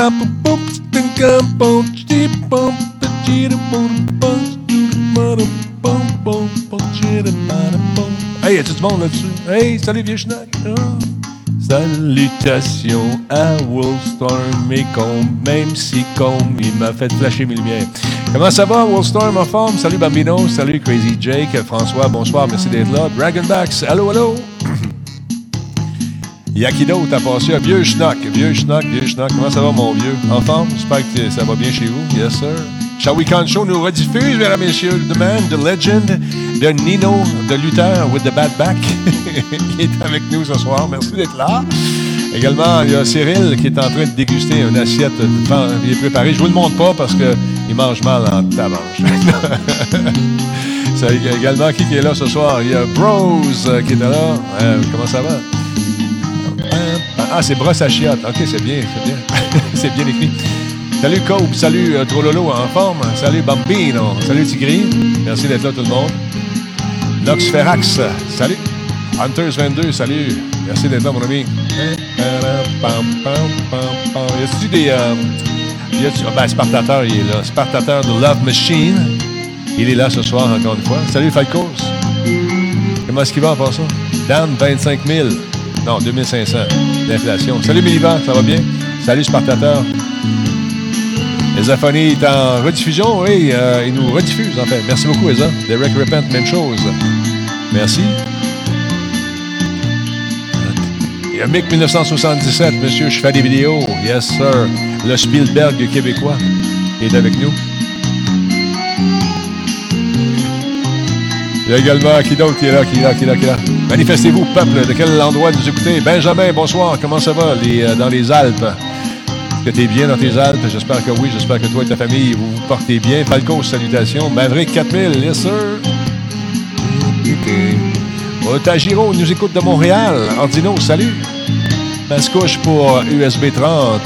Hey, y tout le monde là-dessus? Hey, salut vieux schnack! Ah. Salutations à Wolfstorm et Combe, même si Combe, il m'a fait flasher mes lumières. Comment ça va, Wolfstorm en forme? Salut Bambino, salut Crazy Jake, François, bonsoir, merci d'être là. Dragonbacks, allô, allô! Y'a qui d'autre à? Vieux schnock, vieux schnock, vieux Comment ça va, mon vieux? En forme? J'espère que ça va bien chez vous. Yes, sir. We Con Show nous rediffuse, mesdames et messieurs, The Man, The Legend, de Nino, de Luther with the Bad Back, qui est avec nous ce soir. Merci d'être là. Également, il y a Cyril qui est en train de déguster une assiette. Il est préparé. Je vous le montre pas parce qu'il mange mal en tabanche. A également qui est là ce soir? Il y a Bros qui est là. Euh, comment ça va? Ah, c'est brosse à chiottes. OK, c'est bien, c'est bien. c'est bien écrit. Salut Cope, salut euh, Trololo en forme, salut Bambino, salut Tigri, merci d'être là tout le monde. Nox Ferrax, salut. Hunters 22, salut, merci d'être là mon ami. Y a-tu des... Euh, y a ben, Spartateur, il est là. Spartateur de Love Machine, il est là ce soir encore une fois. Salut Falcos. Comment est-ce qu'il va en passant? Dan, 25 000. Non, 2500 Salut Milivan, ça va bien? Salut Spartateur. Esaphonie est en rediffusion, oui, euh, il nous rediffuse en fait. Merci beaucoup, Esa. Derek Repent, même chose. Merci. Il y a Mick 1977, monsieur, je fais des vidéos. Yes, sir. Le Spielberg québécois est avec nous. Il y a également qui d'autre qui est là, qui est là, qui est là, qui est là? Manifestez-vous, peuple, de quel endroit nous écoutez? Benjamin, bonsoir, comment ça va les, euh, dans les Alpes? Est-ce que tu es bien dans tes Alpes? J'espère que oui, j'espère que toi et ta famille, vous vous portez bien. Falco, salutations. Maverick 4000, yes sir. OK. Otagiro nous écoute de Montréal. Ordino, salut. Mascouche pour USB 30.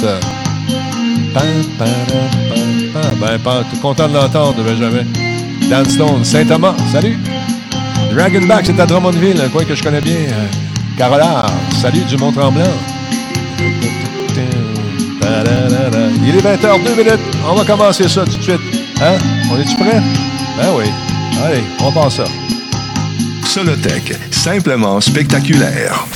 Ben, pas, content de l'entendre, Benjamin. Danstone, Saint-Thomas, salut. Dragonback, c'est à Drummondville, un coin que je connais bien. Carolard, salut du Mont-Tremblant. Il est 20h, 2 minutes. On va commencer ça tout de suite. Hein? On est-tu prêt? Ben oui. Allez, on passe ça. Solotech, simplement spectaculaire.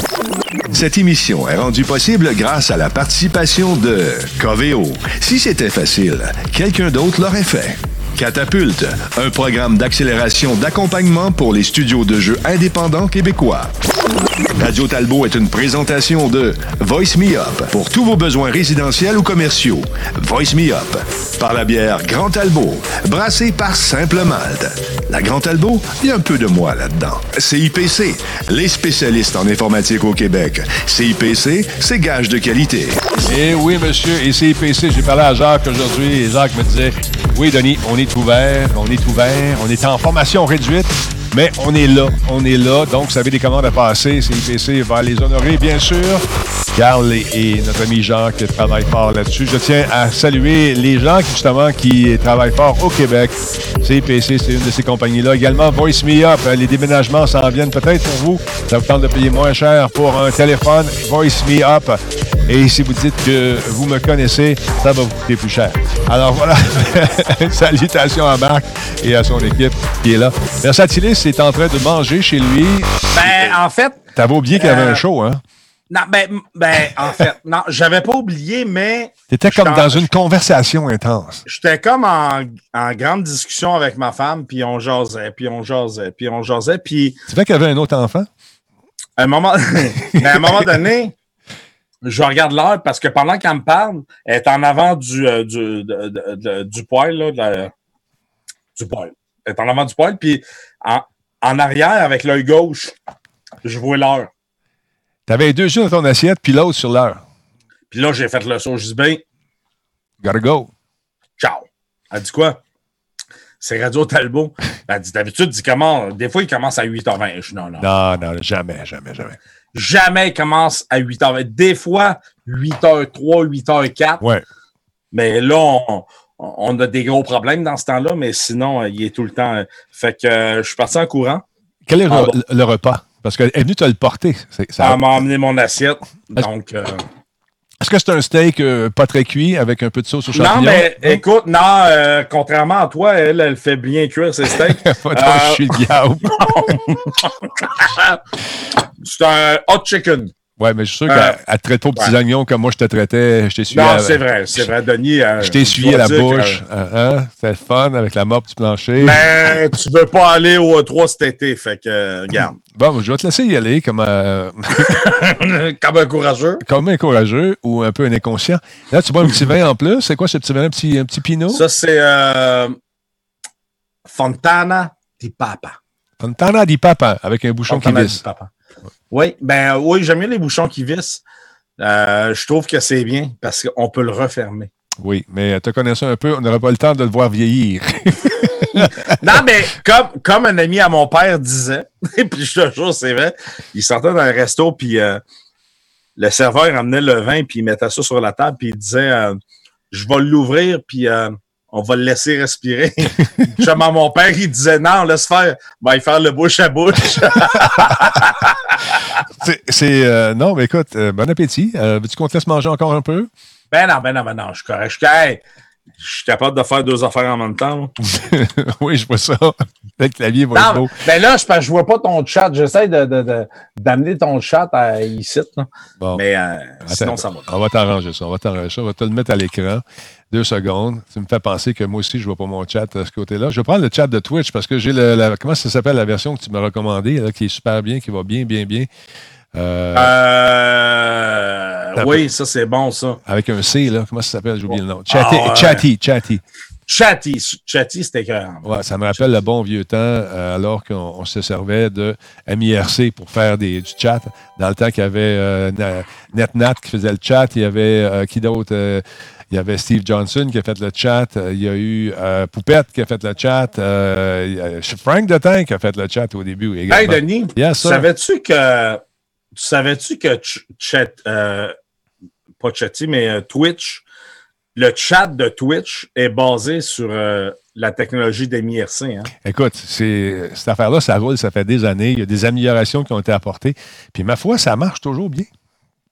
Cette émission est rendue possible grâce à la participation de Coveo. Si c'était facile, quelqu'un d'autre l'aurait fait. Catapulte, un programme d'accélération d'accompagnement pour les studios de jeux indépendants québécois. Radio Talbot est une présentation de Voice Me Up pour tous vos besoins résidentiels ou commerciaux. Voice Me Up par la bière Grand Talbot, brassée par Simple Malte. La Grand Talbot, il y a un peu de moi là-dedans. CIPC, les spécialistes en informatique au Québec. CIPC, c'est gage de qualité. Eh oui, monsieur, et CIPC, j'ai parlé à Jacques aujourd'hui, et Jacques me disait, oui, Denis, on est ouvert, on est ouvert, on est en formation réduite. Mais on est là, on est là. Donc, vous avez des commandes à passer. CIPC va les honorer, bien sûr. Carl et, notre ami Jacques travaillent fort là-dessus. Je tiens à saluer les gens justement, qui travaillent fort au Québec. CIPC, c'est une de ces compagnies-là. Également, Voice Me Up. Les déménagements s'en viennent peut-être pour vous. Ça vous tente de payer moins cher pour un téléphone. Voice Me Up. Et si vous dites que vous me connaissez, ça va vous coûter plus cher. Alors voilà, salutations à Marc et à son équipe qui est là. Versatilis est en train de manger chez lui. Ben, en fait. T'avais oublié qu'il y avait un show, hein? Non, ben, ben, en fait, non, j'avais pas oublié, mais. T'étais comme dans une conversation intense. J'étais comme en, en, grande discussion avec ma femme, puis on jasait, puis on jasait, puis on jasait, puis. Tu sais qu'il y avait un autre enfant? À un moment, ben, à un moment donné, je regarde l'heure parce que pendant qu'elle me parle, elle est en avant du, euh, du, du poêle, là, du poêle. Elle est en avant du poêle, puis en, en arrière, avec l'œil gauche, je vois l'heure. Tu avais deux yeux dans ton assiette, puis l'autre sur l'heure. Puis là, j'ai fait le saut. Je dis, ben. Gotta go. Ciao. Elle dit quoi? C'est Radio Talbot. Elle dit, d'habitude, dit comment? Des fois, il commence à 8h20. Je non, non. Non, non, jamais, jamais, jamais. Jamais commence à 8h20. Des fois, 8h03, 8h04. Ouais. Mais là, on, a des gros problèmes dans ce temps-là, mais sinon, il est tout le temps. Fait que euh, je suis parti en courant. Quel est le, repas? Parce qu'elle est venue te le porter. Ça... Elle m'a emmené mon assiette. Donc. Euh, Est-ce que c'est un steak euh, pas très cuit avec un peu de sauce au champignon? Non, mais écoute, non, euh, contrairement à toi, elle, elle fait bien cuire ses steaks. Pas trop Euh, le diable. c'est un hot chicken. Ouais, mais je suis sûr Euh, qu'elle elle te traite aux petits ouais. oignons comme moi je te traitais. Je t'ai suivi Non, à- c'est vrai, c'est vrai, Denis. euh, Je t'ai essuyé dois la bouche. que- Hein, hein? C'était le fun avec la mop du plancher. Ben, tu veux pas aller au E3 cet été, fait que, euh, regarde. Bon, je vais te laisser y aller comme, euh, Comme un courageux. comme un courageux ou un peu un inconscient. Là, tu bois un petit vin en plus. C'est quoi ce petit vin? Un petit, un petit pinot? Ça, c'est euh, Fontana di Papa. Fontana di Papa avec un bouchon qui Fontana visse. di Papa. Oui, ben oui, j'aime bien les bouchons qui vissent. Euh, je trouve que c'est bien parce qu'on peut le refermer. Oui, mais te connaissant un peu, on n'aurait pas le temps de le voir vieillir. Non, mais comme, comme un ami à mon père disait, et puis je te jure, c'est vrai, il sortait dans un resto, puis euh, le serveur amenait le vin, puis il mettait ça sur la table, puis il disait euh, Je vais l'ouvrir, puis on va le laisser respirer. Justement, mon père, il disait Non, laisse faire, va y faire le bouche à bouche. C'est- c'est. euh, non, mais écoute, euh, bon appétit. Euh, Veux-tu qu'on te laisse manger encore un peu? ben non, ben non, ben non, je suis correct. Je suis correct. Je suis capable de faire deux affaires en même temps. oui, je vois ça. Le clavier va être Non, beau. ben là, je, je vois pas ton chat. J'essaie de, de, de- d'amener ton chat à ici. là. Bon. Mais euh, sinon, ça va. On va t'arranger ça. On va t'arranger ça. On va te le mettre à l'écran. Deux secondes. Tu me fais penser que moi aussi, je vois pas mon chat de ce côté-là. Je vais prendre le chat de Twitch parce que j'ai le, la- comment ça s'appelle la version que tu m'as recommandée, là, qui est super bien, qui va bien, bien, bien. Euh, Euh, oui, ça c'est bon, ça. Avec un C, là. Comment ça s'appelle? J'ai oublié le nom. Chatty, Ah. Chatty, Chatty. Chatty, Chatty, c'était écœurant. Ouais, ça me rappelle le bon vieux temps, euh, alors qu'on on se servait de MIRC pour faire des, du chat. Dans le temps qu'il y avait euh, Na- NetNat qui faisait le chat, il y avait euh, qui d'autre? Il y avait Steve Johnson qui a fait le chat. Il y a eu Poupette qui a fait le chat. Frank de Tank qui a fait le chat au début également. Hey, Denis, Yes, savais-tu que, savais-tu que Ch- Chat, euh, pas Chatty, mais euh, Twitch, le chat de Twitch est basé sur euh, la technologie d'MIRC. Hein? Écoute, cette affaire-là, ça roule, ça fait des années. Il y a des améliorations qui ont été apportées. Puis ma foi, ça marche toujours bien.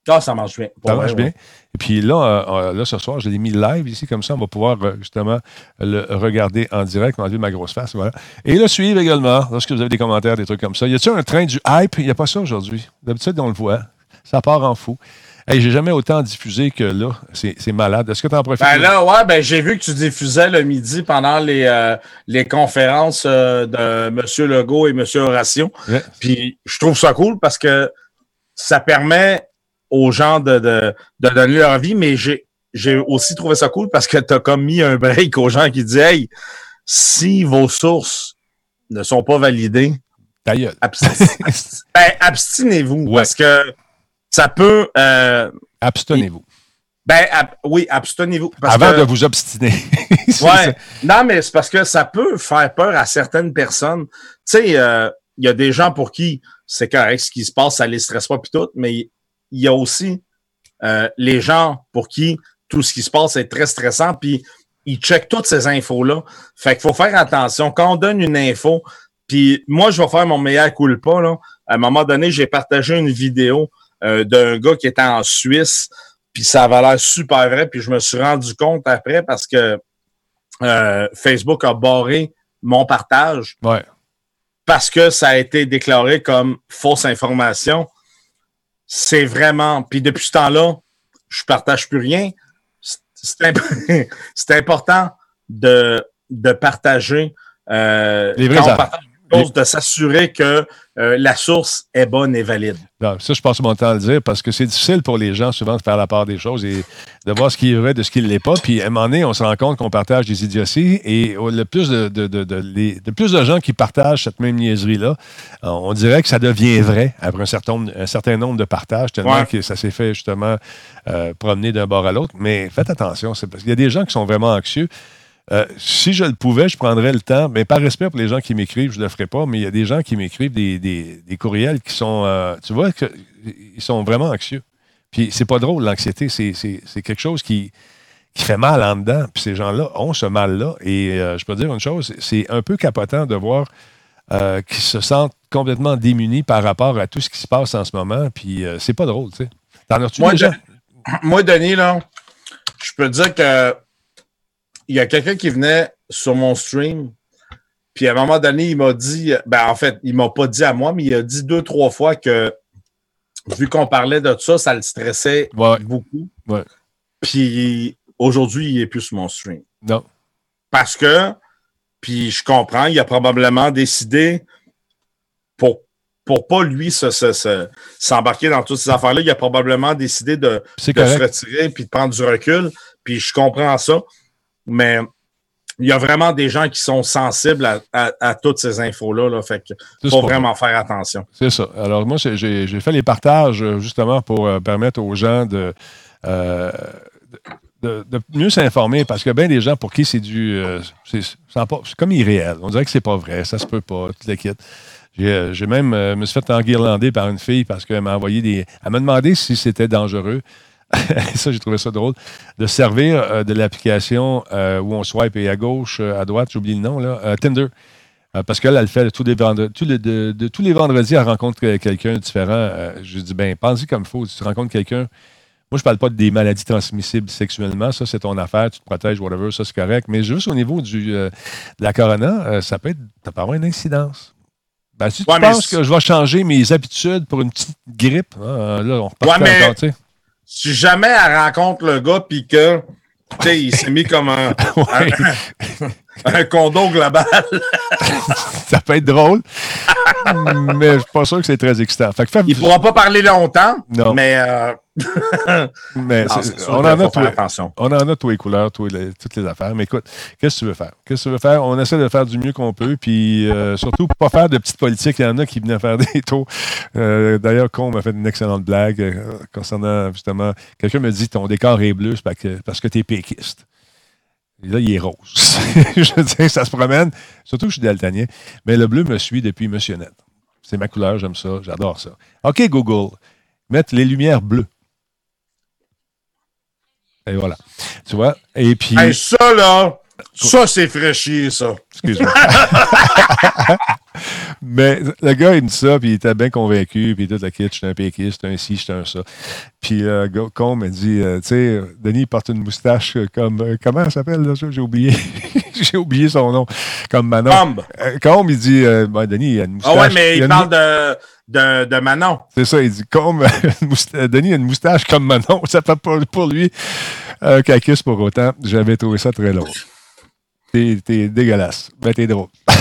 Ah, ça marche bien. Pour Ça vrai, marche ouais. bien. Et puis là, euh, euh, là, ce soir, je l'ai mis live ici, comme ça, on va pouvoir euh, justement le regarder en direct, enlever ma grosse face, voilà. Et le suivre également, lorsque vous avez des commentaires, des trucs comme ça. Y a-t-il un train du hype? Il n'y a pas ça aujourd'hui. D'habitude, on le voit. Ça part en fou. Hey, j'ai jamais autant diffusé que là. C'est c'est malade. Est-ce que tu en profites? Ben là, ouais, ben j'ai vu que tu diffusais le midi pendant les, euh, les conférences euh, de M. Legault et M. Horatio. Ouais. Puis je trouve ça cool parce que ça permet aux gens de, de, de donner leur vie, mais j'ai j'ai aussi trouvé ça cool parce que tu as comme mis un break aux gens qui disent Hey, si vos sources ne sont pas validées, ben, abstinez-vous Ouais. parce que ça peut. euh, Abstenez-vous. ben, ab- oui, abstenez-vous. parce Avant que- de vous obstiner. Ouais. ça. Non, mais c'est parce que ça peut faire peur à certaines personnes. Tu sais, euh, il y a des gens pour qui c'est correct ce qui se passe, ça les stresse pas puis tout, mais il y a aussi euh, les gens pour qui tout ce qui se passe est très stressant, puis ils checkent toutes ces infos-là. Fait qu'il faut faire attention. Quand on donne une info, puis moi, je vais faire mon meilleur coup le pas, là. À un moment donné, j'ai partagé une vidéo euh, d'un gars qui était en Suisse, puis ça avait l'air super vrai, puis je me suis rendu compte après parce que euh, Facebook a barré mon partage Ouais. parce que ça a été déclaré comme fausse information. C'est vraiment. Puis depuis ce temps-là, je partage plus rien. C'est- C'est imp- c'est important de, de partager. Euh, Les vraies quand on affaires. partage quelque chose, de s'assurer que euh, la source est bonne et valide. Non, ça, je passe mon temps à le dire parce que c'est difficile pour les gens souvent de faire la part des choses et de voir ce qui est vrai de ce qui ne l'est pas. Puis à un moment donné, on se rend compte qu'on partage des idioties et le plus de, de, de, de- les- de plus de gens qui partagent cette même niaiserie-là, euh, on dirait que ça devient vrai après un certain, nombre- un certain nombre de partages, tellement Ouais. que ça s'est fait justement euh, promener d'un bord à l'autre. Mais faites attention, c'est parce qu'il y a des gens qui sont vraiment anxieux. Euh, si je le pouvais, je prendrais le temps, mais par respect pour les gens qui m'écrivent, je ne le ferai pas, mais il y a des gens qui m'écrivent des, des- des courriels qui sont, euh, tu vois, que, ils sont vraiment anxieux. Puis c'est pas drôle, l'anxiété, c'est, quelque chose qui, qui fait mal en dedans. Puis ces gens-là ont ce mal-là. Et euh, je peux dire une chose, c'est un peu capotant de voir euh, qu'ils se sentent complètement démunis par rapport à tout ce qui se passe en ce moment. Puis euh, c'est pas drôle, tu sais. T'en as-tu Moi, moi, Denis, là, je peux dire que il y a quelqu'un qui venait sur mon stream, puis à un moment donné, il m'a dit, ben en fait, il m'a pas dit à moi, mais il a dit deux, trois fois que vu qu'on parlait de ça, ça le stressait Ouais. beaucoup. Ouais. Puis aujourd'hui, il est plus sur mon stream. Non. Parce que, puis je comprends, il a probablement décidé pour pour pas lui se- se- se- s'embarquer dans toutes ces affaires-là, il a probablement décidé de, de se retirer puis de prendre du recul. Puis je comprends ça. Mais il y a vraiment des gens qui sont sensibles à, à- à toutes ces infos-là. Là, fait faut vraiment faire attention. C'est ça. Alors, moi, j'ai- fait les partages euh, justement pour euh, permettre aux gens de, euh, de, de mieux s'informer parce que bien des gens pour qui c'est du. euh, c'est comme irréel. On dirait que c'est pas vrai, ça se peut pas, tout le kit. J'ai même me suis fait enguirlander par une fille parce qu'elle m'a envoyé des. Elle m'a demandé si c'était dangereux. ça, j'ai trouvé ça drôle. De servir euh, de l'application euh, où on swipe et à gauche, euh, à droite, j'oublie le nom, là, Tinder. Parce qu'elle, elle fait tous les vendredis, tous les, de- de- tous les vendredis, elle rencontre que- quelqu'un différent. Je dis, ben, pense-y comme il faut. Si tu rencontres quelqu'un, moi, je parle pas des maladies transmissibles sexuellement. Ça, c'est ton affaire. Tu te protèges, whatever. Ça, c'est correct. Mais juste au niveau du, de la corona, ça peut être, ça peut avoir une incidence. Ben, si tu Ouais, penses que je vais changer mes habitudes pour une petite grippe, hein, là, on repart Ouais, mais- encore, tu sais. Si jamais elle rencontre le gars puis que tu sais, il s'est mis comme un, Ouais. un condom global. ça peut être drôle, mais je suis pas sûr que c'est très excitant. Fait que fais- Il pourra pas parler longtemps, Non. mais euh, mais non, c'est- c'est sûr on en a tous- attention. On en a tous les couleurs, tous les- toutes les affaires. Mais écoute, qu'est-ce que tu veux faire? Qu'est-ce que tu veux faire? On essaie de faire du mieux qu'on peut, puis euh, surtout pas faire de petites politiques. Il y en a qui venaient faire des tours. Euh, D'ailleurs, Con m'a fait une excellente blague euh, concernant justement. Quelqu'un me dit ton décor est bleu, parce que, parce que tu es péquiste. Là, il est rose. je veux dire, ça se promène. Surtout que je suis daltonien. Mais le bleu me suit depuis Monsieur Net. C'est ma couleur, j'aime ça, j'adore ça. OK, Google, mettre les lumières bleues. Et voilà. Tu vois? Et puis. Hey, ça, là, ça, c'est fraîchier, ça. Excuse-moi. Mais le gars, il me dit ça, puis il était bien convaincu, puis tout le kit, j'étais un péquiste, j'étais un ci, j'étais un ça. Puis euh, le gars, con dit, euh, tu sais, Denis il porte une moustache euh, comme, euh, comment elle s'appelle, là, ça? J'ai oublié. J'ai oublié son nom. Comme Manon. Combe. Euh, Combe, il dit, euh, Ben, Denis, il a une moustache. Ah ouais, mais il parle de, de, de Manon. c'est ça, il dit comme Denis a une moustache comme Manon. Ça fait pas pour lui un cacus pour autant. J'avais trouvé ça très drôle. T'es, t'es dégueulasse. Ben, t'es drôle.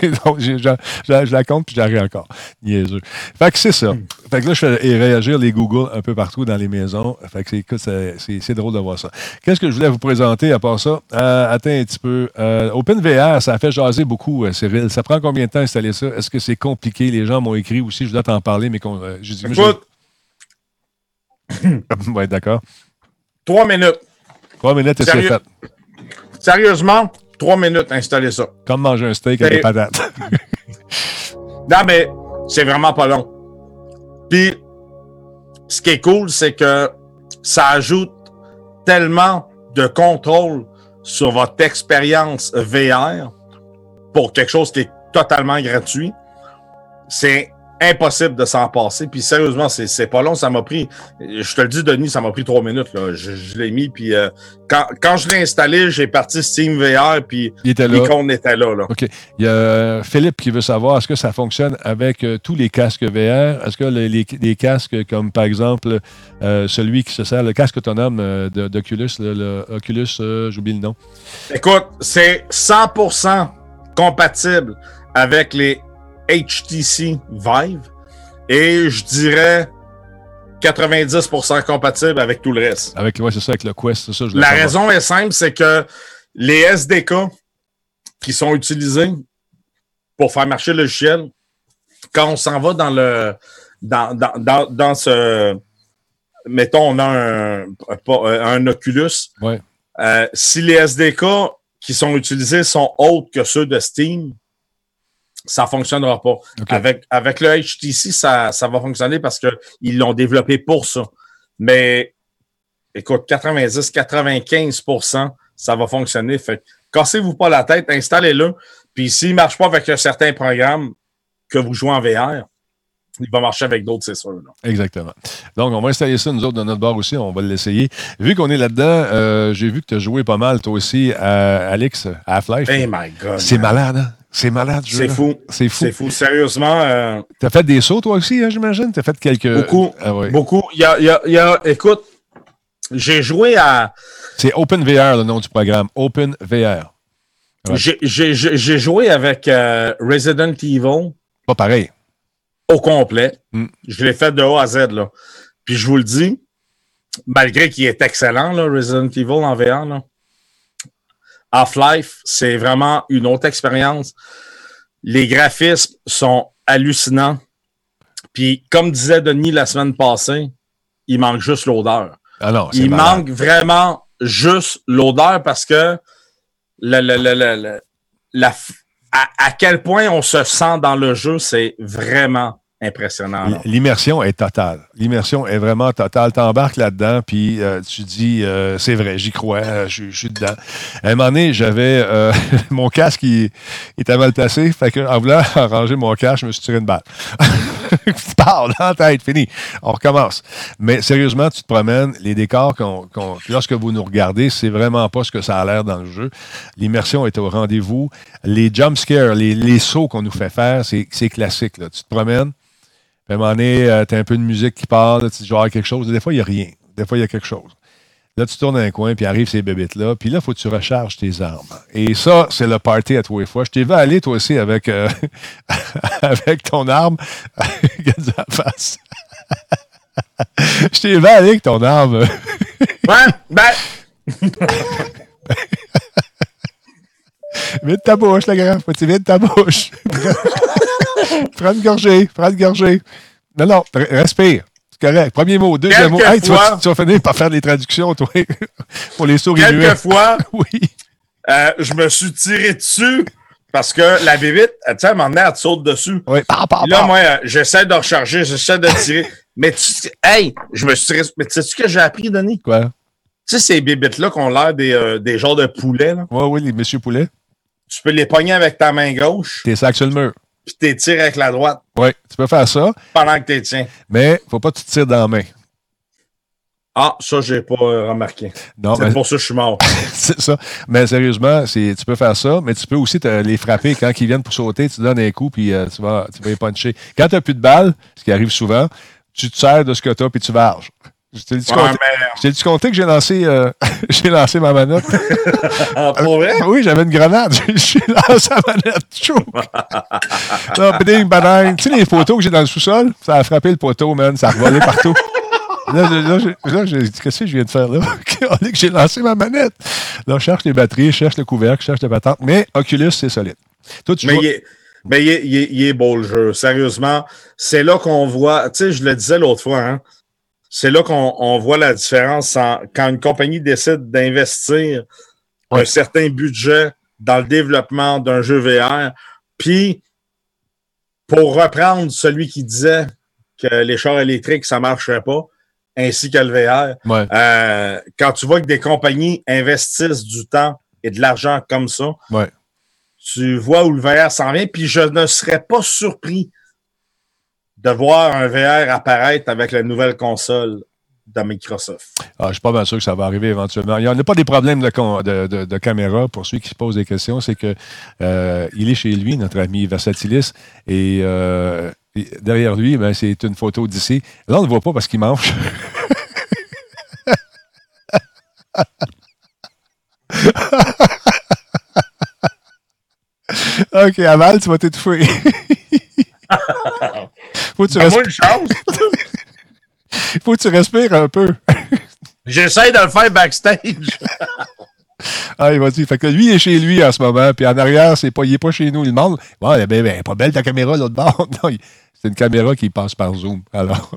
T'es drôle. J'ai- je la compte puis j'arrive encore. Niaiseux. Fait que c'est ça. Fait que là, je fais réagir les Google un peu partout dans les maisons. Fait que c'est, écoute, c'est, c'est- c'est drôle de voir ça. Qu'est-ce que je voulais vous présenter à part ça? Euh, attends un petit peu. Euh, OpenVR, ça a fait jaser beaucoup, euh, Cyril. Ça prend combien de temps installer ça? Est-ce que c'est compliqué? Les gens m'ont écrit aussi. Je dois t'en parler, mais qu'on, moi, je- Écoute, Ouais, d'accord. trois minutes. Trois minutes et c'est fait. Sérieusement, trois minutes installer ça. Comme manger un steak avec des patates. Non, mais c'est vraiment pas long. Puis, ce qui est cool, c'est que ça ajoute tellement de contrôle sur votre expérience VR pour quelque chose qui est totalement gratuit. C'est impossible de s'en passer. Puis sérieusement, c'est c'est pas long. Ça m'a pris, je te le dis, Denis, ça m'a pris trois minutes. Là. Je, je l'ai mis. Puis euh, quand, quand je l'ai installé, j'ai parti Steam VR. Puis Il était là. l'icône était là. là. OK. Il y a euh, Philippe qui veut savoir est-ce que ça fonctionne avec euh, tous les casques VR? Est-ce que les, les- les casques comme par exemple euh, celui qui se sert, le casque autonome euh, d'Oculus, le, le Oculus, j'oublie le nom. Écoute, c'est 100% compatible avec les HTC Vive et je dirais 90% compatible avec tout le reste. Avec, ouais, c'est ça, avec le Quest, c'est ça. je voulais La raison est simple, c'est que les SDK qui sont utilisés pour faire marcher le logiciel, quand on s'en va dans le dans, dans, dans, dans ce mettons, on a un, un Oculus. Ouais. Euh, si les SDK qui sont utilisés sont autres que ceux de Steam, ça ne fonctionnera pas. Avec, avec le HTC, ça, ça va fonctionner parce qu'ils l'ont développé pour ça. Mais écoute, 90-95% ça va fonctionner. Fait cassez-vous pas la tête, installez-le. Puis s'il ne marche pas avec un certain programme que vous jouez en VR, il va marcher avec d'autres, c'est sûr. là. Exactement. Donc, on va installer ça, nous autres, dans notre bar aussi. On va l'essayer. Vu qu'on est là-dedans, euh, j'ai vu que tu as joué pas mal, toi aussi, à Alex, à Half-Life. Hey my God. C'est malade, hein? C'est malade, ce C'est fou. C'est fou. C'est fou. Sérieusement, euh, T'as fait des sauts, toi aussi, hein, j'imagine? T'as fait quelques. beaucoup. Ah ouais. Beaucoup. Il y a, il y a- il y a- écoute, j'ai joué à. C'est OpenVR, le nom du programme. OpenVR. Ouais. J'ai joué avec euh, Resident Evil Pas pareil. au complet. Mm. Je l'ai fait de A à Z. Là. Puis je vous le dis, malgré qu'il est excellent, là, Resident Evil en VR, là, Half-Life, c'est vraiment une autre expérience. Les graphismes sont hallucinants. Puis, comme disait Denis la semaine passée, il manque juste l'odeur. Ah non, c'est Il manque vraiment juste l'odeur parce que le, le- le- le- le- la, f- à, à quel point on se sent dans le jeu, c'est vraiment impressionnant. L'immersion est totale. L'immersion est vraiment totale. T'embarques là-dedans, puis euh, tu dis, euh, c'est vrai, j'y crois, euh, je, je suis dedans. À un moment donné, j'avais euh, mon casque, il, il était mal placé. Fait que, en voulant arranger mon casque, je me suis tiré une balle. Parle la tête, fini. On recommence. Mais sérieusement, tu te promènes, les décors, qu'on, qu'on- lorsque vous nous regardez, c'est vraiment pas ce que ça a l'air dans le jeu. L'immersion est au rendez-vous. Les jump scares, les, les sauts qu'on nous fait faire, c'est, c'est classique. Là. Tu te promènes, puis à un moment donné, euh, t'as un peu de musique qui parle, là, tu dis, genre quelque chose. Des fois, il n'y a rien. Des fois, il y a quelque chose. Là, tu tournes dans un coin, puis arrivent ces bébites-là. Puis là, il faut que tu recharges tes armes. Et ça, c'est le party à toi et fois. Je t'ai vu aller, toi aussi, avec, euh, avec ton arme. Regarde la face. Je t'ai vu aller avec ton arme. Ouais, ben, Vide ta bouche, la grande. Faut-tu vide ta bouche? prends une gorgée. Prends une gorgée. Non, non, re- respire. C'est correct. Premier mot, deuxième mot. Hey, tu, vas, Quelquefois- tu vas finir par faire des traductions, toi, pour les souris quelquefois, Oui. euh, je me suis tiré dessus parce que la bébite, tu sais, à un moment donné, elle te saute dessus. Oui. Là, moi, euh, j'essaie de recharger, j'essaie de tirer. mais tu hey, je me suis tiré. Mais tu sais ce que j'ai appris, Denis? Quoi? Tu sais, ces bébites-là qui ont l'air des, euh, des genres de poulets, là. Oui, oui, les Monsieur Poulet. Tu peux les pogner avec ta main gauche, T'es sac sur le mur. puis t'es tires avec la droite Oui, tu peux faire ça, pendant que t'es tiens. mais faut pas que tu te tires dans la main. Ah, ça, j'ai pas euh, remarqué. Non, C'est mais pour ça que je suis mort. c'est ça. Mais sérieusement, c'est, tu peux faire ça, mais tu peux aussi te les frapper quand ils viennent pour sauter, tu donnes un coup, puis euh, tu, vas, tu vas les puncher. Quand tu n'as plus de balles, ce qui arrive souvent, tu te sers de ce que tu as, puis tu varges. Je t'ai dit, Ouais, dit que j'ai lancé, euh, j'ai lancé ma manette. ah, pour vrai? oui, j'avais une grenade. J'ai lancé la manette. Chou. non, biding, badang. Tu sais, les poteaux que j'ai dans le sous-sol, ça a frappé le poteau, man. Ça a revolé partout. Là, là, là, j'ai dit, qu'est-ce que je viens de faire là? On dit que j'ai lancé ma manette. Là, je cherche les batteries, je cherche le couvercle, je cherche les patentes. Mais Oculus, c'est solide. Toi, tu Mais il est, mais il est, il est- il est beau le jeu. Sérieusement, c'est là qu'on voit, tu sais, je le disais l'autre fois, hein, c'est là qu'on on voit la différence en- quand une compagnie décide d'investir Ouais. un certain budget dans le développement d'un jeu VR. Puis, pour reprendre celui qui disait que les chars électriques, ça ne marcherait pas, ainsi que le VR, Ouais, euh, quand tu vois que des compagnies investissent du temps et de l'argent comme ça, ouais. tu vois où le VR s'en vient, puis je ne serais pas surpris de voir un VR apparaître avec la nouvelle console de Microsoft. Ah, je suis pas mal sûr que ça va arriver éventuellement. Il n'y a pas des problèmes de, de- de- caméra pour ceux qui se posent des questions. C'est que euh, il est chez lui, notre ami Versatilis, et, euh, et derrière lui, ben, c'est une photo d'ici. Là, on ne le voit pas parce qu'il mange. OK, Aval, tu vas t'étouffer. faut, que tu Donne-moi respires, une chance. faut que tu respires un peu. J'essaie de le faire backstage. Ah, vas-y. Fait que lui, il est chez lui en ce moment, puis en arrière, c'est pas, il est pas chez nous. Il demande Bon, elle est ben, ben, pas belle ta caméra l'autre bord. Non, il- c'est une caméra qui passe par Zoom. Alors,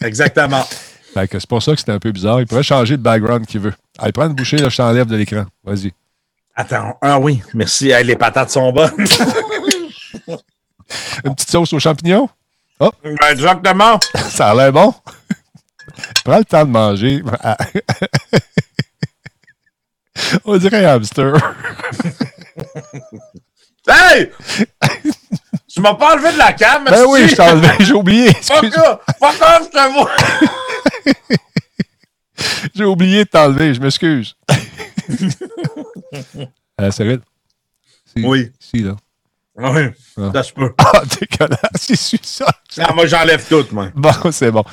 Exactement. fait que c'est pour ça que c'était un peu bizarre. Il pourrait changer de background qu'il veut. Allez, prends une bouchée, là, je t'enlève de l'écran. Vas-y. Attends. Ah oui, merci. Hey, les patates sont bonnes. Une petite sauce aux champignons? Ben, Exactement. Ça a l'air bon. Prends le temps de manger. On dirait un hamster. Hey! Tu m'as pas enlevé de la cam, Ben oui, je t'ai enlevé, j'ai oublié. Fuck off, je vois. J'ai oublié de t'enlever, je m'excuse. euh, Cyril? Si, Oui. Si, là. Oui, Ah. ça se peut. Ah, dégueulasse, il suit ça. Ah, moi, j'enlève tout, moi. Bon, c'est bon.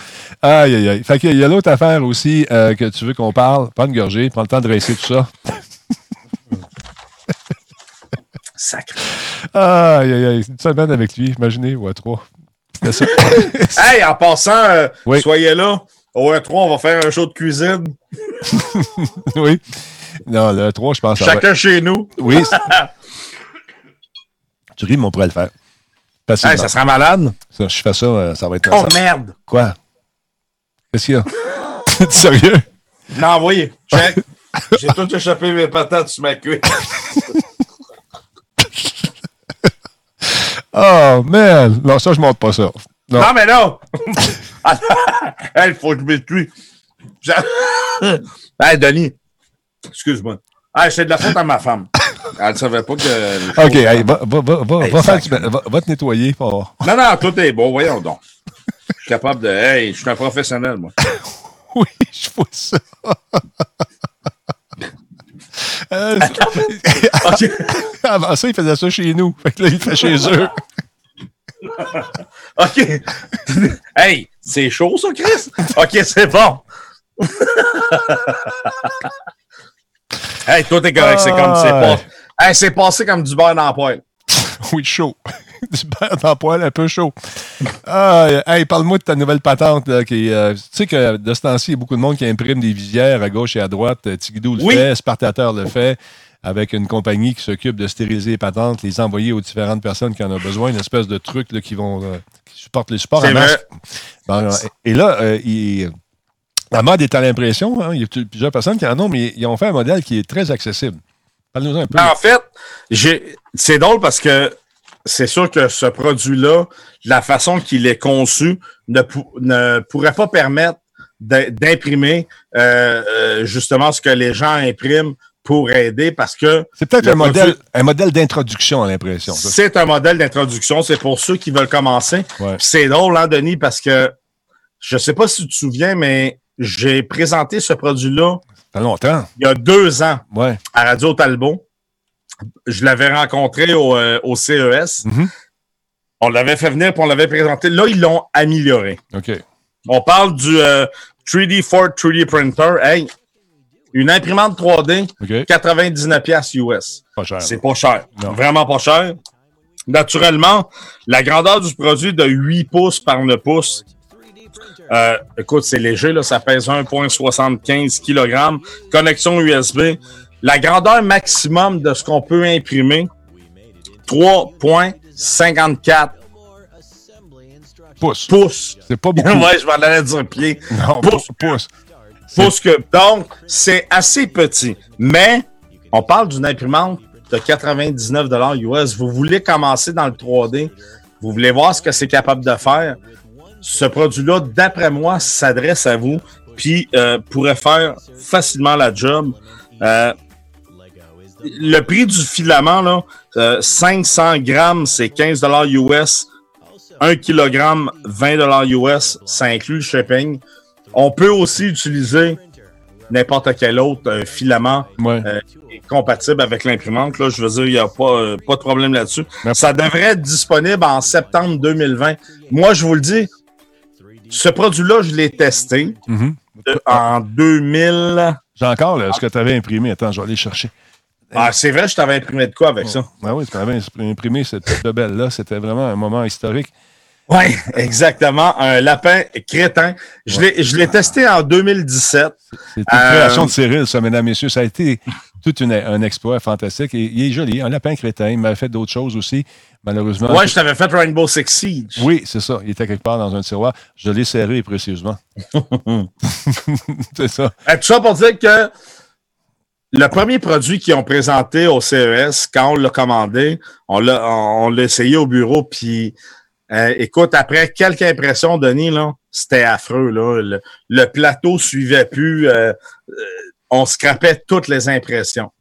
Aïe, aïe, aïe. Fait qu'il y a l'autre affaire aussi euh, que tu veux qu'on parle. Pas une gorgée, prends le temps de dresser tout ça. Sacré. Aïe, aïe, aïe. Une semaine avec lui, imaginez, ou à trois. C'était ça. Hey, en passant, euh, Oui. soyez là. Au E3, on va faire un show de cuisine. oui. Non, le 3, je pense. Chacun chez nous. Oui. Tu ris, mais on pourrait le faire. Hey, ça sera malade. Ça, je fais ça, euh, ça va être. Oh ça- merde. Quoi? Qu'est-ce qu'il y a? T'es sérieux? Non. Check. J'ai tout échappé mes patates sur ma cuisse. Oh, man! Non, ça, je montre pas ça. Non. Non, mais non! Il faut que je m'étui. hey, Denis. Excuse-moi. Hey, c'est de la faute à ma femme. Elle ne savait pas que. OK, hey, va, va, va, va, Hey, va, faire- va, va te nettoyer. pour- Non, non, tout est bon. Voyons donc. Je suis capable de. Hey, je suis un professionnel, moi. Oui, je vois ça. Euh. Avant ça, il faisait ça chez nous. Fait que là, il fait chez eux. OK. hey, c'est chaud, ça, Chris? OK, c'est bon. hey, toi, t'es correct. C'est comme. C'est pas. Hey, c'est passé comme du beurre dans la poêle. Oui, chaud. Du beurre dans poêle, un peu chaud. Ah, hey, parle-moi de ta nouvelle patente. Là, qui, euh, tu sais que de ce temps-ci, il y a beaucoup de monde qui imprime des visières à gauche et à droite. Euh, Tigidou le Oui. fait, Spartateur le fait, avec une compagnie qui s'occupe de stériliser les patentes, les envoyer aux différentes personnes qui en ont besoin, une espèce de truc là, qui vont euh, qui supportent les supports à. Bon, et là, il- la mode est à l'impression. hein, il y a plusieurs personnes qui en ont, mais ils ont fait un modèle qui est très accessible. Parle-nous un peu. En fait, c'est drôle parce que c'est sûr que ce produit-là, la façon qu'il est conçu, ne, pou- ne pourrait pas permettre d'im- d'imprimer euh, euh, justement ce que les gens impriment pour aider parce que C'est peut-être un modèle, produit- un modèle d'introduction à l'impression. c'est un modèle d'introduction. C'est pour ceux qui veulent commencer. Ouais. C'est drôle, hein, Denis, parce que je sais pas si tu te souviens, mais j'ai présenté ce produit-là Ça longtemps. il y a deux ans Ouais. à Radio Talbot. Je l'avais rencontré au, euh, au CES. Mhm. On l'avait fait venir puis on l'avait présenté. Là, ils l'ont amélioré. OK. On parle du euh, 3D Ford 3D Printer. Hey, une imprimante 3D, OK. 99 pièces US. Pas cher. C'est pas cher. Non. Vraiment pas cher. Naturellement, la grandeur du produit de 8 pouces par 9 pouces. Euh, écoute, c'est léger, là, ça pèse 1,75 kg. Connexion USB. La grandeur maximum de ce qu'on peut imprimer, 3,54 Pouce. pouces. C'est pas beaucoup. ouais, je m'en allais dire pied. Non, pouce. pouce. pouce. Pouce que, donc, c'est assez petit. Mais, on parle d'une imprimante de 99 US. Vous voulez commencer dans le 3D. Vous voulez voir ce que c'est capable de faire. Ce produit-là, d'après moi, s'adresse à vous. Puis, euh, pourrait faire facilement la job. Euh, le prix du filament, là, euh, 500 grammes, c'est 15 US. 1 kg, 20 US. Ça inclut le shipping. On peut aussi utiliser n'importe quel autre euh, filament Ouais. euh, compatible avec l'imprimante. Là, je veux dire, il n'y a pas, euh, pas de problème là-dessus. Ça devrait être disponible en septembre 2020. Moi, je vous le dis, ce produit-là, je l'ai testé Mhm. en 2000. J'ai encore là, ce que tu avais imprimé. Attends, je vais aller chercher. Ah, c'est vrai, je t'avais imprimé de quoi avec ça? Ah oui, tu avais imprimé cette belle-là. C'était vraiment un moment historique. Oui, exactement. Un lapin crétin. Je l'ai testé en 2017. C'est une Euh, création de Cyril, ça, mesdames, messieurs. Ça a été tout une- un exploit fantastique. Et il est joli, un lapin crétin. Il m'a fait d'autres choses aussi, malheureusement. Ouais, je t'avais fait Rainbow Six Siege. Oui, c'est ça. Il était quelque part dans un tiroir. Je l'ai serré précieusement. c'est ça. Tout ça pour dire que le premier produit qu'ils ont présenté au CES, quand on l'a commandé, on l'a on, on l'a essayé au bureau, puis euh, écoute, après quelques impressions, Denis, là, c'était affreux. Là. Le, le plateau suivait plus. euh, euh, on scrapait toutes les impressions.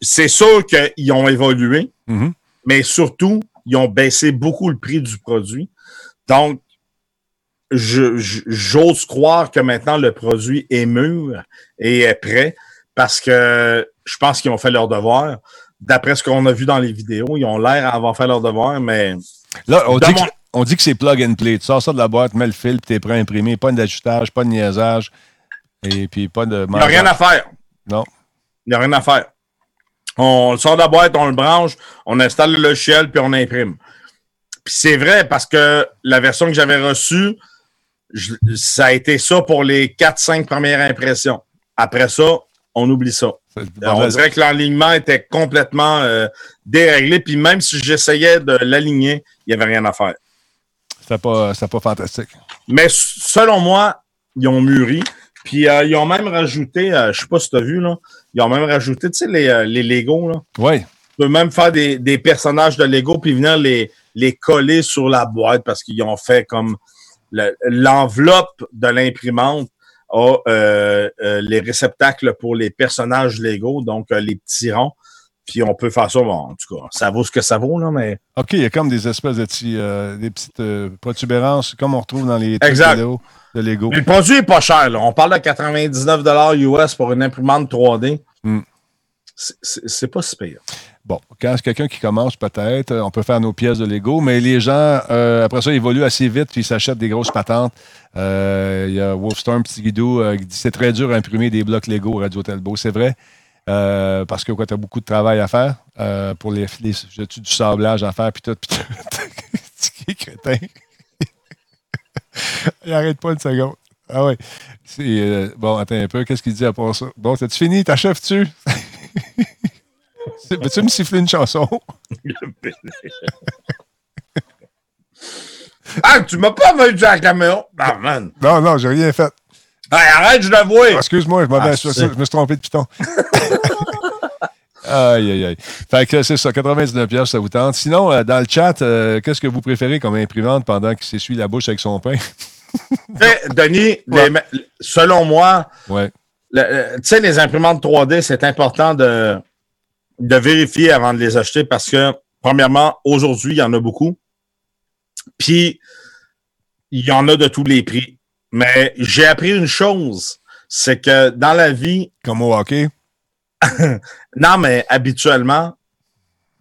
C'est sûr qu'ils ont évolué. Mhm. mais surtout, ils ont baissé beaucoup le prix du produit. Donc, j'ose croire que maintenant le produit est mûr et est prêt parce que je pense qu'ils ont fait leur devoir. D'après ce qu'on a vu dans les vidéos, ils ont l'air d'avoir fait leur devoir, mais. Là, on dit, que, on dit que c'est plug and play. Tu sors ça de la boîte, mets le fil, puis t'es prêt à imprimer. Pas d'ajustage, pas de niaisage. Et puis pas de. Il n'y a rien à faire. Non. Il n'y a rien à faire. On le sort de la boîte, on le branche, on installe le logiciel, puis on imprime. Puis c'est vrai parce que la version que j'avais reçue, ça a été ça pour les 4-5 premières impressions. Après ça, on oublie ça. On dirait que l'alignement était complètement euh, déréglé, puis même si j'essayais de l'aligner, il n'y avait rien à faire. C'était pas, pas fantastique. Mais selon moi, ils ont mûri. Puis euh, ils ont même rajouté, euh, je sais pas si tu as vu, là, ils ont même rajouté, tu sais, les, les Lego. Là. Oui. Tu peux même faire des, des personnages de Lego puis venir les, les coller sur la boîte parce qu'ils ont fait comme l'enveloppe de l'imprimante a euh, euh, les réceptacles pour les personnages Lego, donc euh, les petits ronds. Puis on peut faire ça, bon, en tout cas, ça vaut ce que ça vaut, là, mais. OK, il y a comme des espèces de petits, des petites protubérances, comme on retrouve dans les exact. De Lego. le produit n'est pas cher, là. On parle de 99 US pour une imprimante 3D. Hmm. C'est pas si pire. Bon, quand c'est quelqu'un qui commence, peut-être, on peut faire nos pièces de Lego, mais les gens, euh, après ça, évoluent assez vite, puis ils s'achètent des grosses patentes. Euh, il y a Wolfstorm Petit Guidou euh, qui dit c'est très dur à imprimer des blocs Lego Radio Telbo. C'est vrai, parce que tu as beaucoup de travail à faire pour les, les du sablage à faire, puis tout, puis tout. Crétin? il arrête pas une seconde. Ah ouais. bon, attends un peu, qu'est-ce qu'il dit à part ça? Bon, t'as-tu fini? T'achèves-tu? Veux-tu me siffler une chanson? ah, tu m'as pas vu à la caméra? Non, man. Non, non, j'ai rien fait. arrête, je le vois. Ah, excuse-moi, je, ah, je, me suis trompé de piton. Aïe, aïe, aïe. Fait que c'est ça, 99$, ça vous tente. Sinon, euh, dans le chat, euh, qu'est-ce que vous préférez comme imprimante pendant qu'il s'essuie la bouche avec son pain? Denis, selon moi, ouais. tu sais, les imprimantes 3D, c'est important de de vérifier avant de les acheter parce que, premièrement, aujourd'hui, il y en a beaucoup. Puis, il y en a de tous les prix. Mais j'ai appris une chose, c'est que dans la vie. Comme au hockey? non, mais habituellement,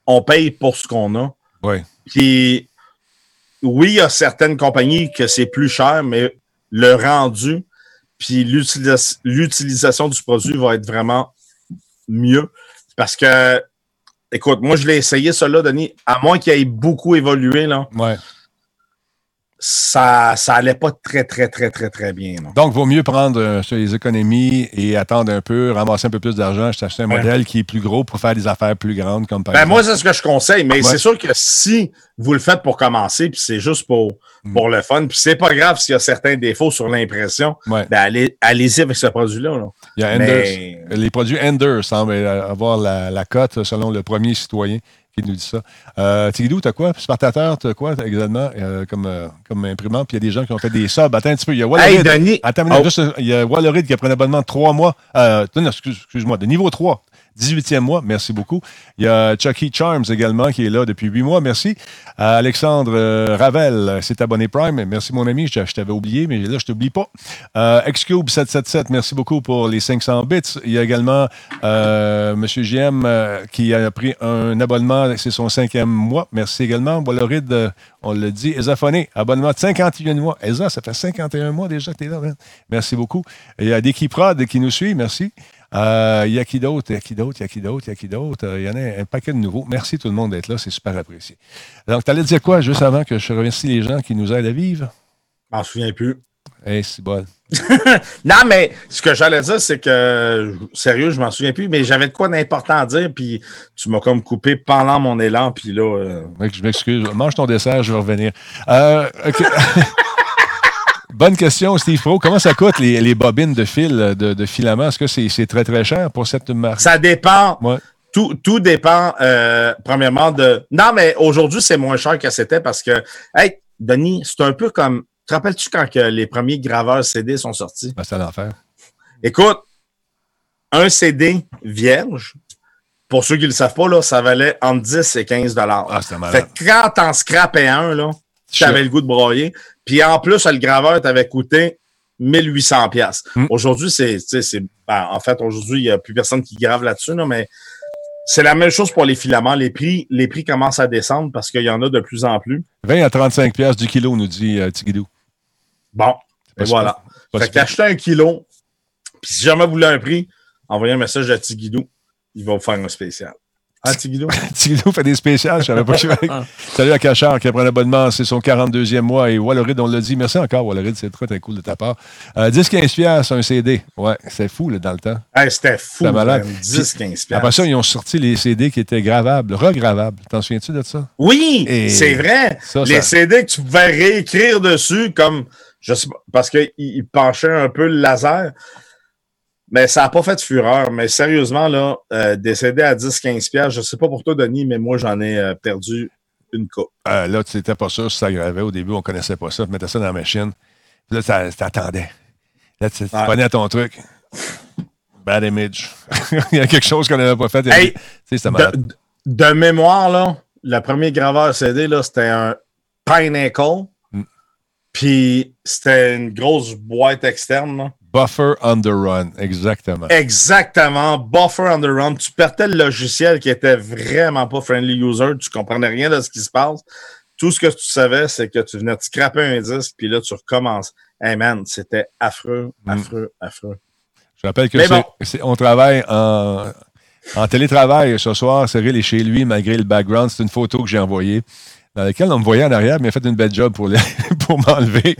on paye pour ce qu'on a. Oui. Puis, oui, il y a certaines compagnies que c'est plus cher, mais le rendu, puis l'utilisation du produit va être vraiment mieux. Parce que, écoute, moi, je l'ai essayé, cela, Denis, à moins qu'il ait beaucoup évolué, là. Ouais. Ça, ça allait pas très, très, très, très, très bien. Donc, il vaut mieux prendre euh, sur les économies et attendre un peu, ramasser un peu plus d'argent, acheter un modèle qui est plus gros pour faire des affaires plus grandes, comme par ben, Moi, c'est ce que je conseille, mais c'est sûr que si vous le faites pour commencer, puis c'est juste pour, mm. pour le fun, puis c'est pas grave s'il y a certains défauts sur l'impression, ben allez, allez-y avec ce produit-là. Il y a Les produits Ender semblent avoir la, la cote selon le premier citoyen qui nous dit ça. Euh, Tigidou, t'as quoi? Spartateur, t'as quoi exactement? Euh, comme, euh, comme imprimante? Puis il y a des gens qui ont fait des subs. Attends un petit peu. Il y a Wallerid. Hey, Attends, oh. juste, il y a Wallerid qui a pris un abonnement de trois mois. Euh, non, excuse-moi, de niveau 3. 18e mois, merci beaucoup. Il y a Chucky Charms également qui est là depuis 8 mois, merci. Euh, Alexandre euh, Ravel, c'est abonné Prime, merci mon ami, je, t'avais oublié, mais là je t'oublie pas. Euh, Xcube777, merci beaucoup pour les 500 bits. Il y a également euh, M. JM qui a pris un abonnement, c'est son cinquième mois, merci également. Wallorid, on le dit, Esafoné, abonnement de 51 mois. Esa, ça fait 51 mois déjà que tu es là, merci beaucoup. Il y a Deki Prod qui nous suit, merci. Euh, il y a qui d'autre? Il y a qui d'autre? Il y a qui d'autre? Il y a qui d'autre? Euh, il y en a un paquet de nouveaux. Merci tout le monde d'être là. C'est super apprécié. Donc, tu allais dire quoi juste avant que je remercie les gens qui nous aident à vivre? Je m'en souviens plus. Eh, c'est bon. non, mais ce que j'allais dire, c'est que, sérieux, je m'en souviens plus, mais j'avais de quoi d'important à dire, puis tu m'as comme coupé pendant mon élan, puis là. Euh... je m'excuse. Mange ton dessert, je vais revenir. Euh. Bonne question, Steve Pro. Comment ça coûte les, bobines de fil, de, de filament? Est-ce que c'est très, très cher pour cette marque? Ça dépend. Tout, tout, dépend, euh, premièrement, de. Non, mais aujourd'hui, c'est moins cher que c'était parce que, hey, Denis, c'est un peu comme. Te rappelles-tu quand que les premiers graveurs CD sont sortis? Ben, c'est l'enfer. Écoute, un CD vierge, pour ceux qui ne le savent pas, là, ça valait entre 10 et 15 dollars. Ah, c'était malade. Fait que quand t'en scrapais un, là, tu avais le goût de broyer. Puis en plus, le graveur t'avait coûté 1800 pièces. Mm. Aujourd'hui, c'est, ben, en fait, aujourd'hui, il n'y a plus personne qui grave là-dessus, là, mais c'est la même chose pour les filaments. Les prix, les prix commencent à descendre parce qu'il y en a de plus en plus. 20 à 35 pièces du kilo, nous dit euh, Tigidou. Bon, et voilà. Fait qu'acheter un kilo, puis si jamais vous voulez un prix, envoyez un message à Tigidou. Il va vous faire un spécial. Ah, Tigidou? Tigidou fait des spéciales, je savais pas que Salut à Cachard qui prend l'abonnement, c'est son 42e mois. Et Wallerid, on l'a dit. Merci encore, Wallerid, c'est très, très cool de ta part. Euh, 10-15 pièces un CD. Ouais, c'est fou, là, dans le temps. Hey, c'était fou. Malade. man. 10, 15 Après ça, ils ont sorti les CD qui étaient gravables, regravables. T'en souviens-tu de ça? Oui, Et c'est vrai. ça, les ça- CD que tu pouvais réécrire dessus, comme, je sais pas, parce qu'il il penchait un peu le laser. Mais ça n'a pas fait de fureur. Mais sérieusement, là, euh, CD à 10-15 piastres, je sais pas pour toi, Denis, mais moi, j'en ai euh, perdu une coupe. Euh, là, tu n'étais pas sûr si ça gravait. Au début, on connaissait pas ça. Tu mettais ça dans la machine. Puis là, ça- t'attendais. Là, tu, tu Ouais. prenais ton truc. Bad image. Il y a quelque chose qu'on n'avait pas fait. Hey. De, de mémoire, là, le premier graveur CD, là, c'était un Pineapple. Mm. Puis c'était une grosse boîte externe, là. Buffer on the run. Exactement. Exactement. Buffer on the run. Tu perdais le logiciel qui était vraiment pas friendly user. Tu comprenais rien de ce qui se passe. Tout ce que tu savais, c'est que tu venais de scraper un disque, puis là, tu recommences. Hey man, c'était affreux, Mm. affreux, affreux. Je rappelle que c'est- bon. c'est- on travaille en, en télétravail ce soir. Cyril est chez lui, malgré le background. C'est une photo que j'ai envoyée, dans laquelle on me voyait en arrière, mais il a fait une belle job pour, le- pour m'enlever.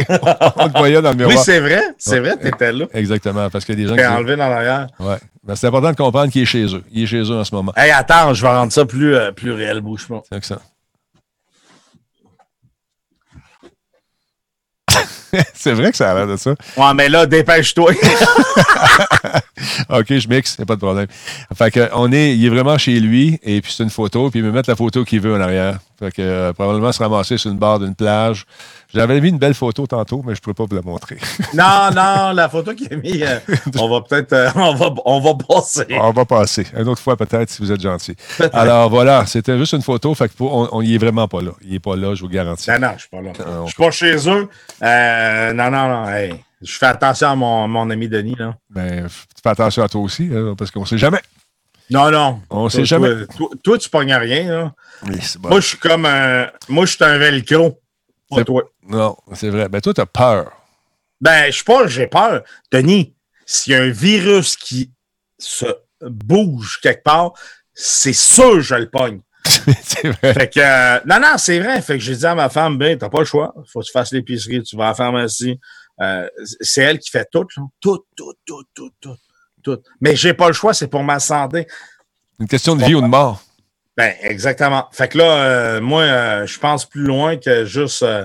on te voyait dans le Oui, miroir. c'est vrai. C'est vrai, t'étais là. Exactement, parce a des gens T'es qui... enlevé dans l'arrière. Ouais. Ben, c'est important de comprendre qu'il est chez eux. Il est chez eux en ce moment. Hey, attends, je vais rendre ça plus, euh, plus réel, bouche-moi. C'est que ça. c'est vrai que ça a l'air de ça. Ouais, mais là, dépêche-toi. OK, je mixe, y a pas de problème. Fait que on est, il est vraiment chez lui, et puis c'est une photo, puis il me mettre la photo qu'il veut en arrière. Fait que euh, probablement se ramasser sur une barre d'une plage. J'avais mis une belle photo tantôt, mais je ne pourrais pas vous la montrer. non, non, la photo qu'il a mis, euh, on va peut-être, euh, on, va, on va passer. on va passer. Une autre fois peut-être, si vous êtes gentil. Alors voilà, c'était juste une photo, fait que pour- on, on y est vraiment pas là. Il est pas là, je vous garantis. Non, non, je suis pas là. Je suis pas chez eux. Euh, non, non, non. hey, je fais attention à mon, mon ami Denis. Là. Mais f- fais attention à toi aussi, hein, parce qu'on sait jamais. Non, non. On Toi, sait jamais. Toi, toi, toi, tu pognes rien. Là. Bon. Moi, je suis comme un. Moi, je suis un velcro. Pas C'est- toi. Non, c'est vrai. Ben toi, tu as peur. Ben, je sais pas, j'ai peur. Denis, s'il y a un virus qui se bouge quelque part, c'est sûr que je le pogne. c'est vrai. Fait que, euh, non, non, c'est vrai. Fait que j'ai dit à ma femme, ben, t'as pas le choix. Faut que tu fasses l'épicerie, tu vas à la pharmacie. Euh, c'est elle qui fait tout, là. Tout, tout, tout, tout, tout, tout. Mais j'ai pas le choix, c'est pour ma santé. Une question de vie ou de mort. Ben, exactement. Fait que là, euh, moi, euh, je pense plus loin que juste, euh,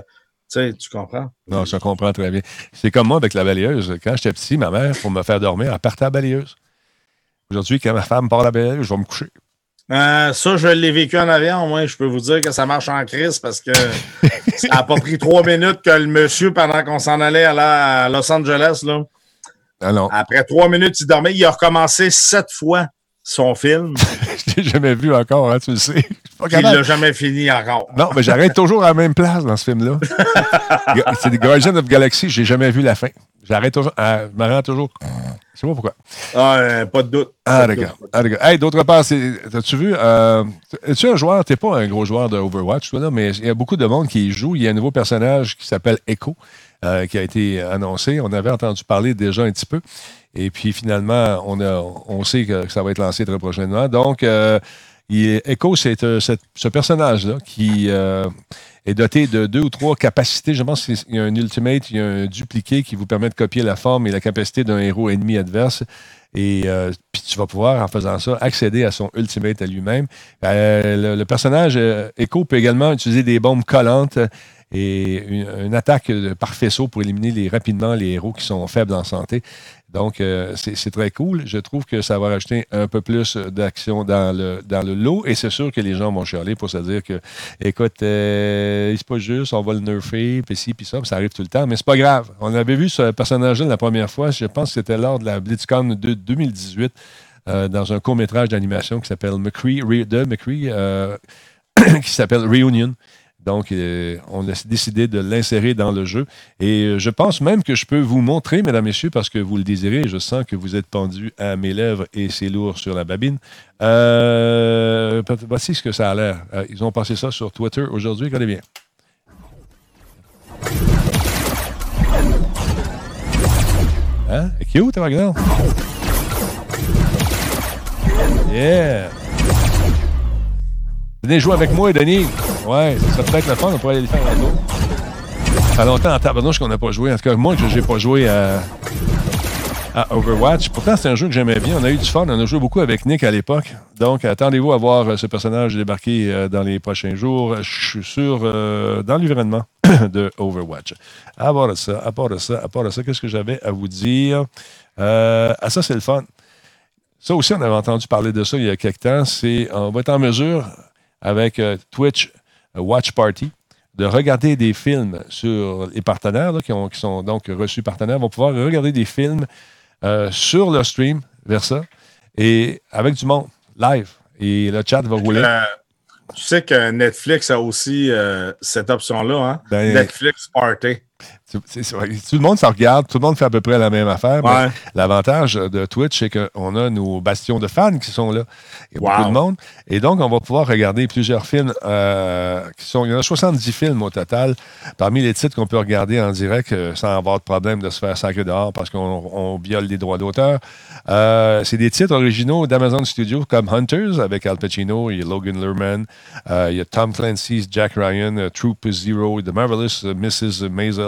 tu sais, tu comprends? Non, je comprends très bien. C'est comme moi avec la balayeuse. Quand j'étais petit, ma mère, pour me faire dormir, elle partait à la balayeuse. Aujourd'hui, quand ma femme part à la balayeuse, je vais me coucher. Euh, ça, je l'ai vécu en avion. Moi, je peux vous dire que ça marche en crise parce que ça n'a pas pris trois minutes que le monsieur, pendant qu'on s'en allait à, la- à Los Angeles, là, Ah non, après trois minutes, il dormait. Il a recommencé sept fois son film. je l'ai jamais vu encore, hein, tu le sais. Il l'a jamais fini encore. Non, mais j'arrête toujours à la même place dans ce film-là. C'est des Guardians of Galaxy, j'ai jamais vu la fin. J'arrête toujours. à- je me rends toujours. Je sais pas pourquoi? Ah, euh, pas de doute. Ah, Pas de d'accord. doute. Ah. Hey, d'autre part, as-tu vu, euh, es-tu un joueur, t'es pas un gros joueur de Overwatch, toi, là, mais il y a beaucoup de monde qui y joue. Il y a un nouveau personnage qui s'appelle Echo, euh, qui a été annoncé. On avait entendu parler déjà un petit peu. Et puis finalement, on, a, on sait que ça va être lancé très prochainement. Donc, euh, il- Echo, c'est euh, ce personnage-là qui euh, est doté de deux ou trois capacités. Je pense qu'il y a un ultimate, il y a un dupliqué qui vous permet de copier la forme et la capacité d'un héros ennemi adverse. Et euh, puis tu vas pouvoir, en faisant ça, accéder à son ultimate à lui-même. Euh, le, le personnage euh, Echo peut également utiliser des bombes collantes et une, une attaque par faisceau pour éliminer les, rapidement les héros qui sont faibles en santé. Donc, euh, c'est très cool. Je trouve que ça va rajouter un peu plus d'action dans le, dans le lot. Et c'est sûr que les gens vont chialer pour se dire que, écoute, euh, c'est pas juste, on va le nerfer, puis ci, puis ça, ça arrive tout le temps. Mais c'est pas grave. On avait vu ce personnage-là la première fois, je pense que c'était lors de la BlitzCon de 2018. dans un court-métrage d'animation qui s'appelle McCree, de McCree, qui s'appelle Reunion. Donc, euh, on a décidé de l'insérer dans le jeu. Et euh, je pense même que je peux vous montrer, mesdames, messieurs, parce que vous le désirez. Je sens que vous êtes pendu à mes lèvres et c'est lourd sur la babine. Euh, voici ce que ça a l'air. ils ont passé ça sur Twitter aujourd'hui. Regardez bien. Hein? Cute, regarde. Yeah! Venez jouer avec moi, Denis. Ouais, ça peut être le fun, on pourrait aller le faire un tour. Ça fait longtemps en tabarnouche qu'on n'a pas joué. En tout cas, moi, je n'ai pas joué à, Overwatch. Pourtant, c'est un jeu que j'aimais bien. On a eu du fun. On a joué beaucoup avec Nick à l'époque. Donc, attendez-vous à voir euh, ce personnage débarquer euh, dans les prochains jours. Je suis sûr, euh, dans l'environnement de Overwatch. À part de ça, à part de ça, à part de ça, qu'est-ce que j'avais à vous dire? Euh, ah, ça, c'est le fun. Ça aussi, on avait entendu parler de ça il y a quelques temps. C'est, on va être en mesure, avec Twitch Watch Party, de regarder des films sur les partenaires qui, sont donc reçus partenaires, vont pouvoir regarder des films euh, sur le stream vers ça et avec du monde live. Et le chat va rouler. Euh, tu sais que Netflix a aussi euh, cette option-là, hein? Ben, Netflix Party. Tout le monde se regarde, tout le monde fait à peu près la même affaire. L'avantage de Twitch, c'est qu'on a nos bastions de fans qui sont là. Il y a beaucoup de monde. Et donc, on va pouvoir regarder plusieurs films euh, qui sont. Il y en a 70 films au total. Parmi les titres qu'on peut regarder en direct euh, sans avoir de problème de se faire sacrer dehors parce qu'on viole les droits d'auteur. Euh, c'est des titres originaux d'Amazon Studios comme Hunters avec Al Pacino, et Logan Lerman, il y a Tom Clancy's Jack Ryan, Troop Zero, The Marvelous Mrs. Maisel.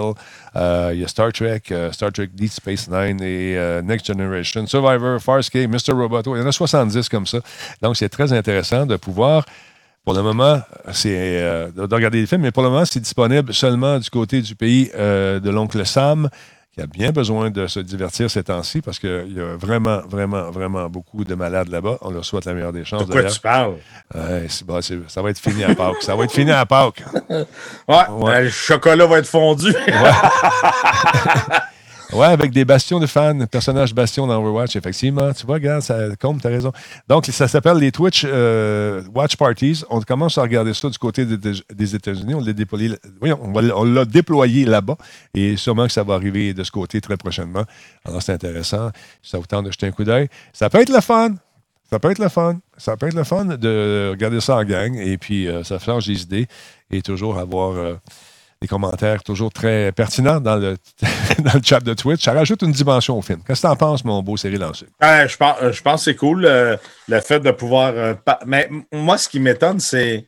Euh, il y a Star Trek, euh, Star Trek Deep Space Nine et euh, Next Generation, Survivor, Farscape, Mr. Roboto. Il y en a 70 comme ça. Donc, c'est très intéressant de pouvoir pour le moment, c'est de regarder les films, mais pour le moment, c'est disponible seulement du côté du pays de l'oncle Sam il a bien besoin de se divertir ces temps-ci parce qu'il y a vraiment, vraiment, vraiment beaucoup de malades là-bas. On leur souhaite la meilleure des chances. De quoi tu parles? ça va être fini à Pâques. Ça va être fini à Pâques. ouais, le chocolat va être fondu. Ouais, avec des bastions de fans, personnages bastions dans Overwatch, effectivement. Tu vois, regarde, ça compte, t'as raison. Donc, ça s'appelle les Twitch euh, Watch Parties. On commence à regarder ça du côté des États-Unis. On l'a déployé, on l'a déployé là-bas et sûrement que ça va arriver de ce côté très prochainement. Alors, c'est intéressant. Ça vous tente de jeter un coup d'œil. Ça peut être le fun. Ça peut être le fun. Ça peut être le fun de regarder ça en gang et puis euh, ça change les idées et toujours avoir. Euh, des commentaires toujours très pertinents dans le, dans le chat de Twitch. Ça rajoute une dimension au film. Qu'est-ce que tu en penses, mon beau série lancé? je, pense, euh, je pense que c'est cool euh, le fait de pouvoir. Euh, mais moi, ce qui m'étonne, c'est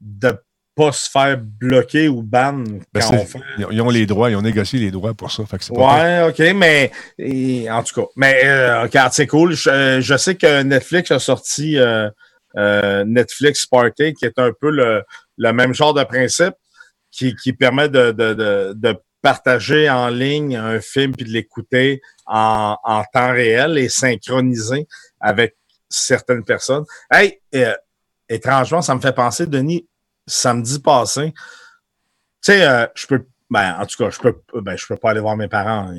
de ne pas se faire bloquer ou ban ben, quand on fait... Ils ont les droits, ils ont négocié les droits pour ça. Fait ouais, OK, mais en tout cas, mais regarde, c'est cool. Je, sais que Netflix a sorti Netflix Party, qui est un peu le, le même genre de principe qui, permet de, partager en ligne un film puis de l'écouter en, temps réel et synchronisé avec certaines personnes. Hey, euh, étrangement, ça me fait penser, Denis, samedi passé, tu sais, euh, je peux ben, en tout cas, je peux, ben, je peux pas aller voir mes parents.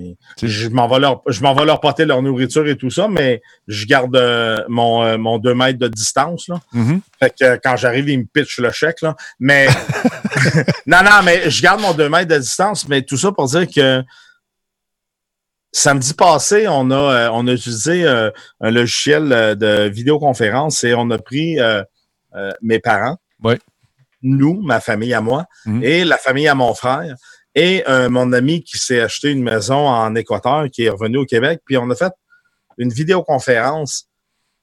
Je m'en vais leur, je m'en vais leur porter leur nourriture et tout ça, mais je garde euh, mon, euh, mon deux mètres de distance, là. Mm-hmm. Fait que quand j'arrive, ils me pitchent le chèque, là. Mais, non, non, mais je garde mon deux mètres de distance, mais tout ça pour dire que samedi passé, on a, euh, on a utilisé un logiciel de vidéoconférence et on a pris mes parents. Oui nous, ma famille à moi, mm-hmm. et la famille à mon frère et euh, mon ami qui s'est acheté une maison en Équateur, qui est revenu au Québec. Puis on a fait une vidéoconférence,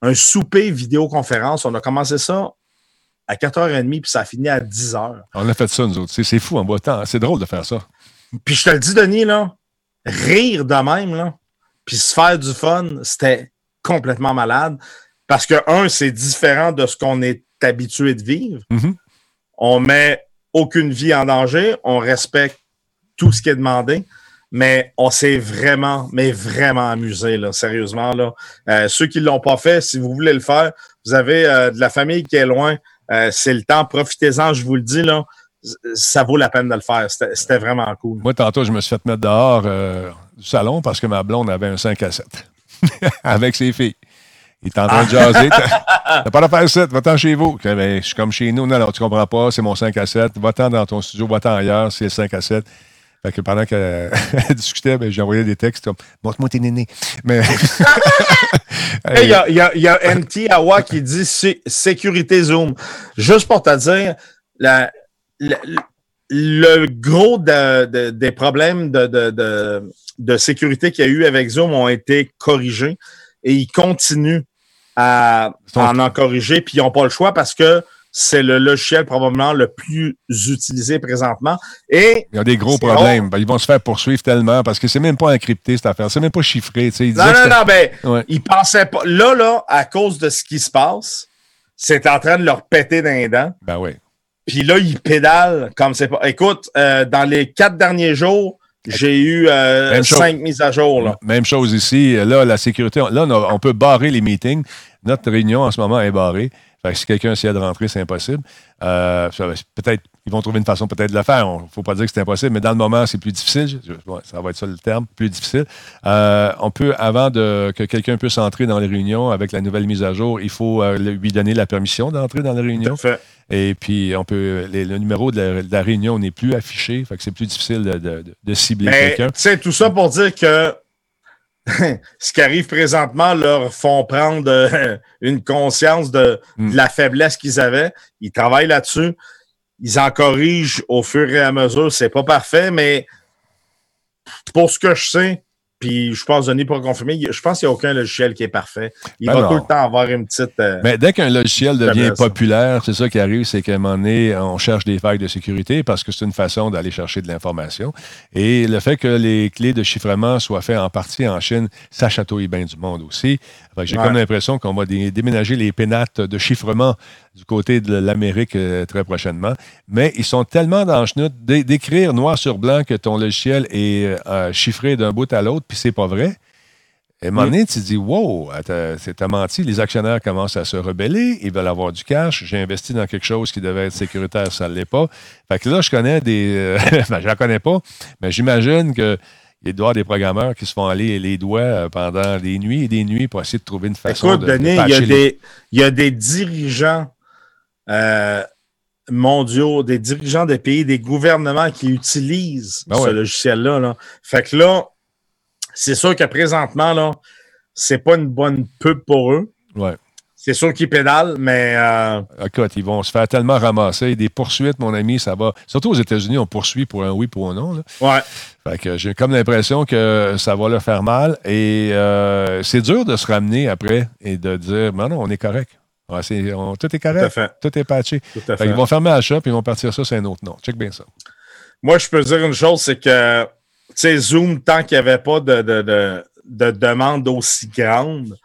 un souper vidéoconférence. On a commencé ça à 4h30, puis ça a fini à 10h. On a fait ça, nous autres. C'est fou en beau temps. C'est drôle de faire ça. Puis je te le dis, Denis, là, rire de même, là, puis se faire du fun, c'était complètement malade. Parce que, un, c'est différent de ce qu'on est habitué de vivre. Mm-hmm. On met aucune vie en danger, on respecte tout ce qui est demandé. Mais on s'est vraiment, mais vraiment amusé, là, sérieusement. Là. Euh, ceux qui ne l'ont pas fait, si vous voulez le faire, vous avez euh, de la famille qui est loin, euh, c'est le temps, profitez-en, je vous le dis, là, ça vaut la peine de le faire. C'était vraiment cool. Moi, tantôt, je me suis fait mettre dehors du salon parce que ma blonde avait un 5 à 7 avec ses filles. Il est en train de jaser. T'as pas d'affaire 7, va-t'en chez vous. Ben, je suis comme chez nous. Non, non, tu comprends pas, c'est mon 5 à 7. Va-t'en dans ton studio, va-t'en ailleurs, c'est le 5 à 7. Fait que pendant qu'elle discutait, ben, j'envoyais des textes comme Montre-moi tes nénés. Mais. Il y, a, y, a, y a MT Awa qui dit sécurité Zoom. Juste pour te dire, la, la, le gros de, de, des problèmes de, de, de sécurité qu'il y a eu avec Zoom ont été corrigés et ils continuent à, en en corriger, puis ils n'ont pas le choix parce que c'est le logiciel probablement le plus utilisé présentement. Et il y a des gros problèmes. Ben, ils vont se faire poursuivre tellement parce que c'est même pas encrypté cette affaire, c'est même pas chiffré. non, non, non, ben, ils pensaient pas. Là, là, à cause de ce qui se passe, c'est en train de leur péter dans les dents. Ben oui. Puis là, ils pédalent comme c'est pas. Écoute, euh, dans les quatre derniers jours, j'ai eu euh, cinq mises à jour. Là. Même chose ici. Là, la sécurité, là, on peut barrer les meetings. Notre réunion en ce moment est barrée. Fait que si quelqu'un essaie de rentrer, c'est impossible. Euh, peut-être, ils vont trouver une façon peut-être de le faire. Il ne faut pas dire que c'est impossible, mais dans le moment, c'est plus difficile. ça va être ça le terme, plus difficile. Euh, on peut, avant de, que quelqu'un puisse entrer dans les réunions avec la nouvelle mise à jour, il faut euh, lui donner la permission d'entrer dans les réunions. Et puis, on peut, le numéro de la, réunion n'est plus affiché. Fait que c'est plus difficile de, cibler quelqu'un. C'est tout ça pour dire que ce qui arrive présentement leur font prendre euh, une conscience de, hmm. la faiblesse qu'ils avaient. Ils travaillent là-dessus. Ils en corrigent au fur et à mesure. C'est pas parfait, mais pour ce que je sais, puis je pense, Denis, pour confirmer, je pense qu'il n'y a aucun logiciel qui est parfait. Il ben va tout le temps avoir une petite. Euh, Mais dès qu'un logiciel devient populaire, c'est ça qui arrive, c'est qu'à un moment donné, on cherche des failles de sécurité parce que c'est une façon d'aller chercher de l'information. Et le fait que les clés de chiffrement soient faites en partie en Chine, ça chatouille bien du monde aussi. J'ai comme l'impression qu'on va déménager les pénates de chiffrement du côté de l'Amérique euh, très prochainement. Mais ils sont tellement dans le d'écrire noir sur blanc que ton logiciel est euh, chiffré d'un bout à l'autre, puis c'est pas vrai. Et à un moment donné, tu te dis, wow, t'as menti. Les actionnaire commencent à se rebeller, ils veulent avoir du cash. J'ai investi dans quelque chose qui devait être sécuritaire, ça ne l'est pas. Fait que là, je connais des. Euh, ben, je ne connais pas, mais j'imagine que il doit y avoir des programmeurs qui se font aller les doigts euh, pendant des nuits et des nuits pour essayer de trouver une façon Écoute, de, Denis, il, y a des, il y a des dirigeants euh, mondiaux, des dirigeants de pays, des gouvernements qui utilisent ben ce logiciel-là. Là. Fait que là, c'est sûr que présentement, là, c'est pas une bonne pub pour eux. Ouais. C'est sûr qu'ils pédalent, mais. Euh... Écoute, ils vont se faire tellement ramasser. Des poursuites, mon ami, ça va. Surtout aux États-Unis, on poursuit pour un oui, pour un non. Là. Ouais. Fait que j'ai comme l'impression que ça va leur faire mal. Et euh, c'est dur de se ramener après et de dire non, non, on est correct. tout est correct. Tout, est patché. Ils vont fermer la shop et ils vont partir ça, c'est un autre nom. Check bien ça. Moi, je peux dire une chose, c'est que, sais, Zoom, tant qu'il n'y avait pas de, de, de, de demande aussi grande,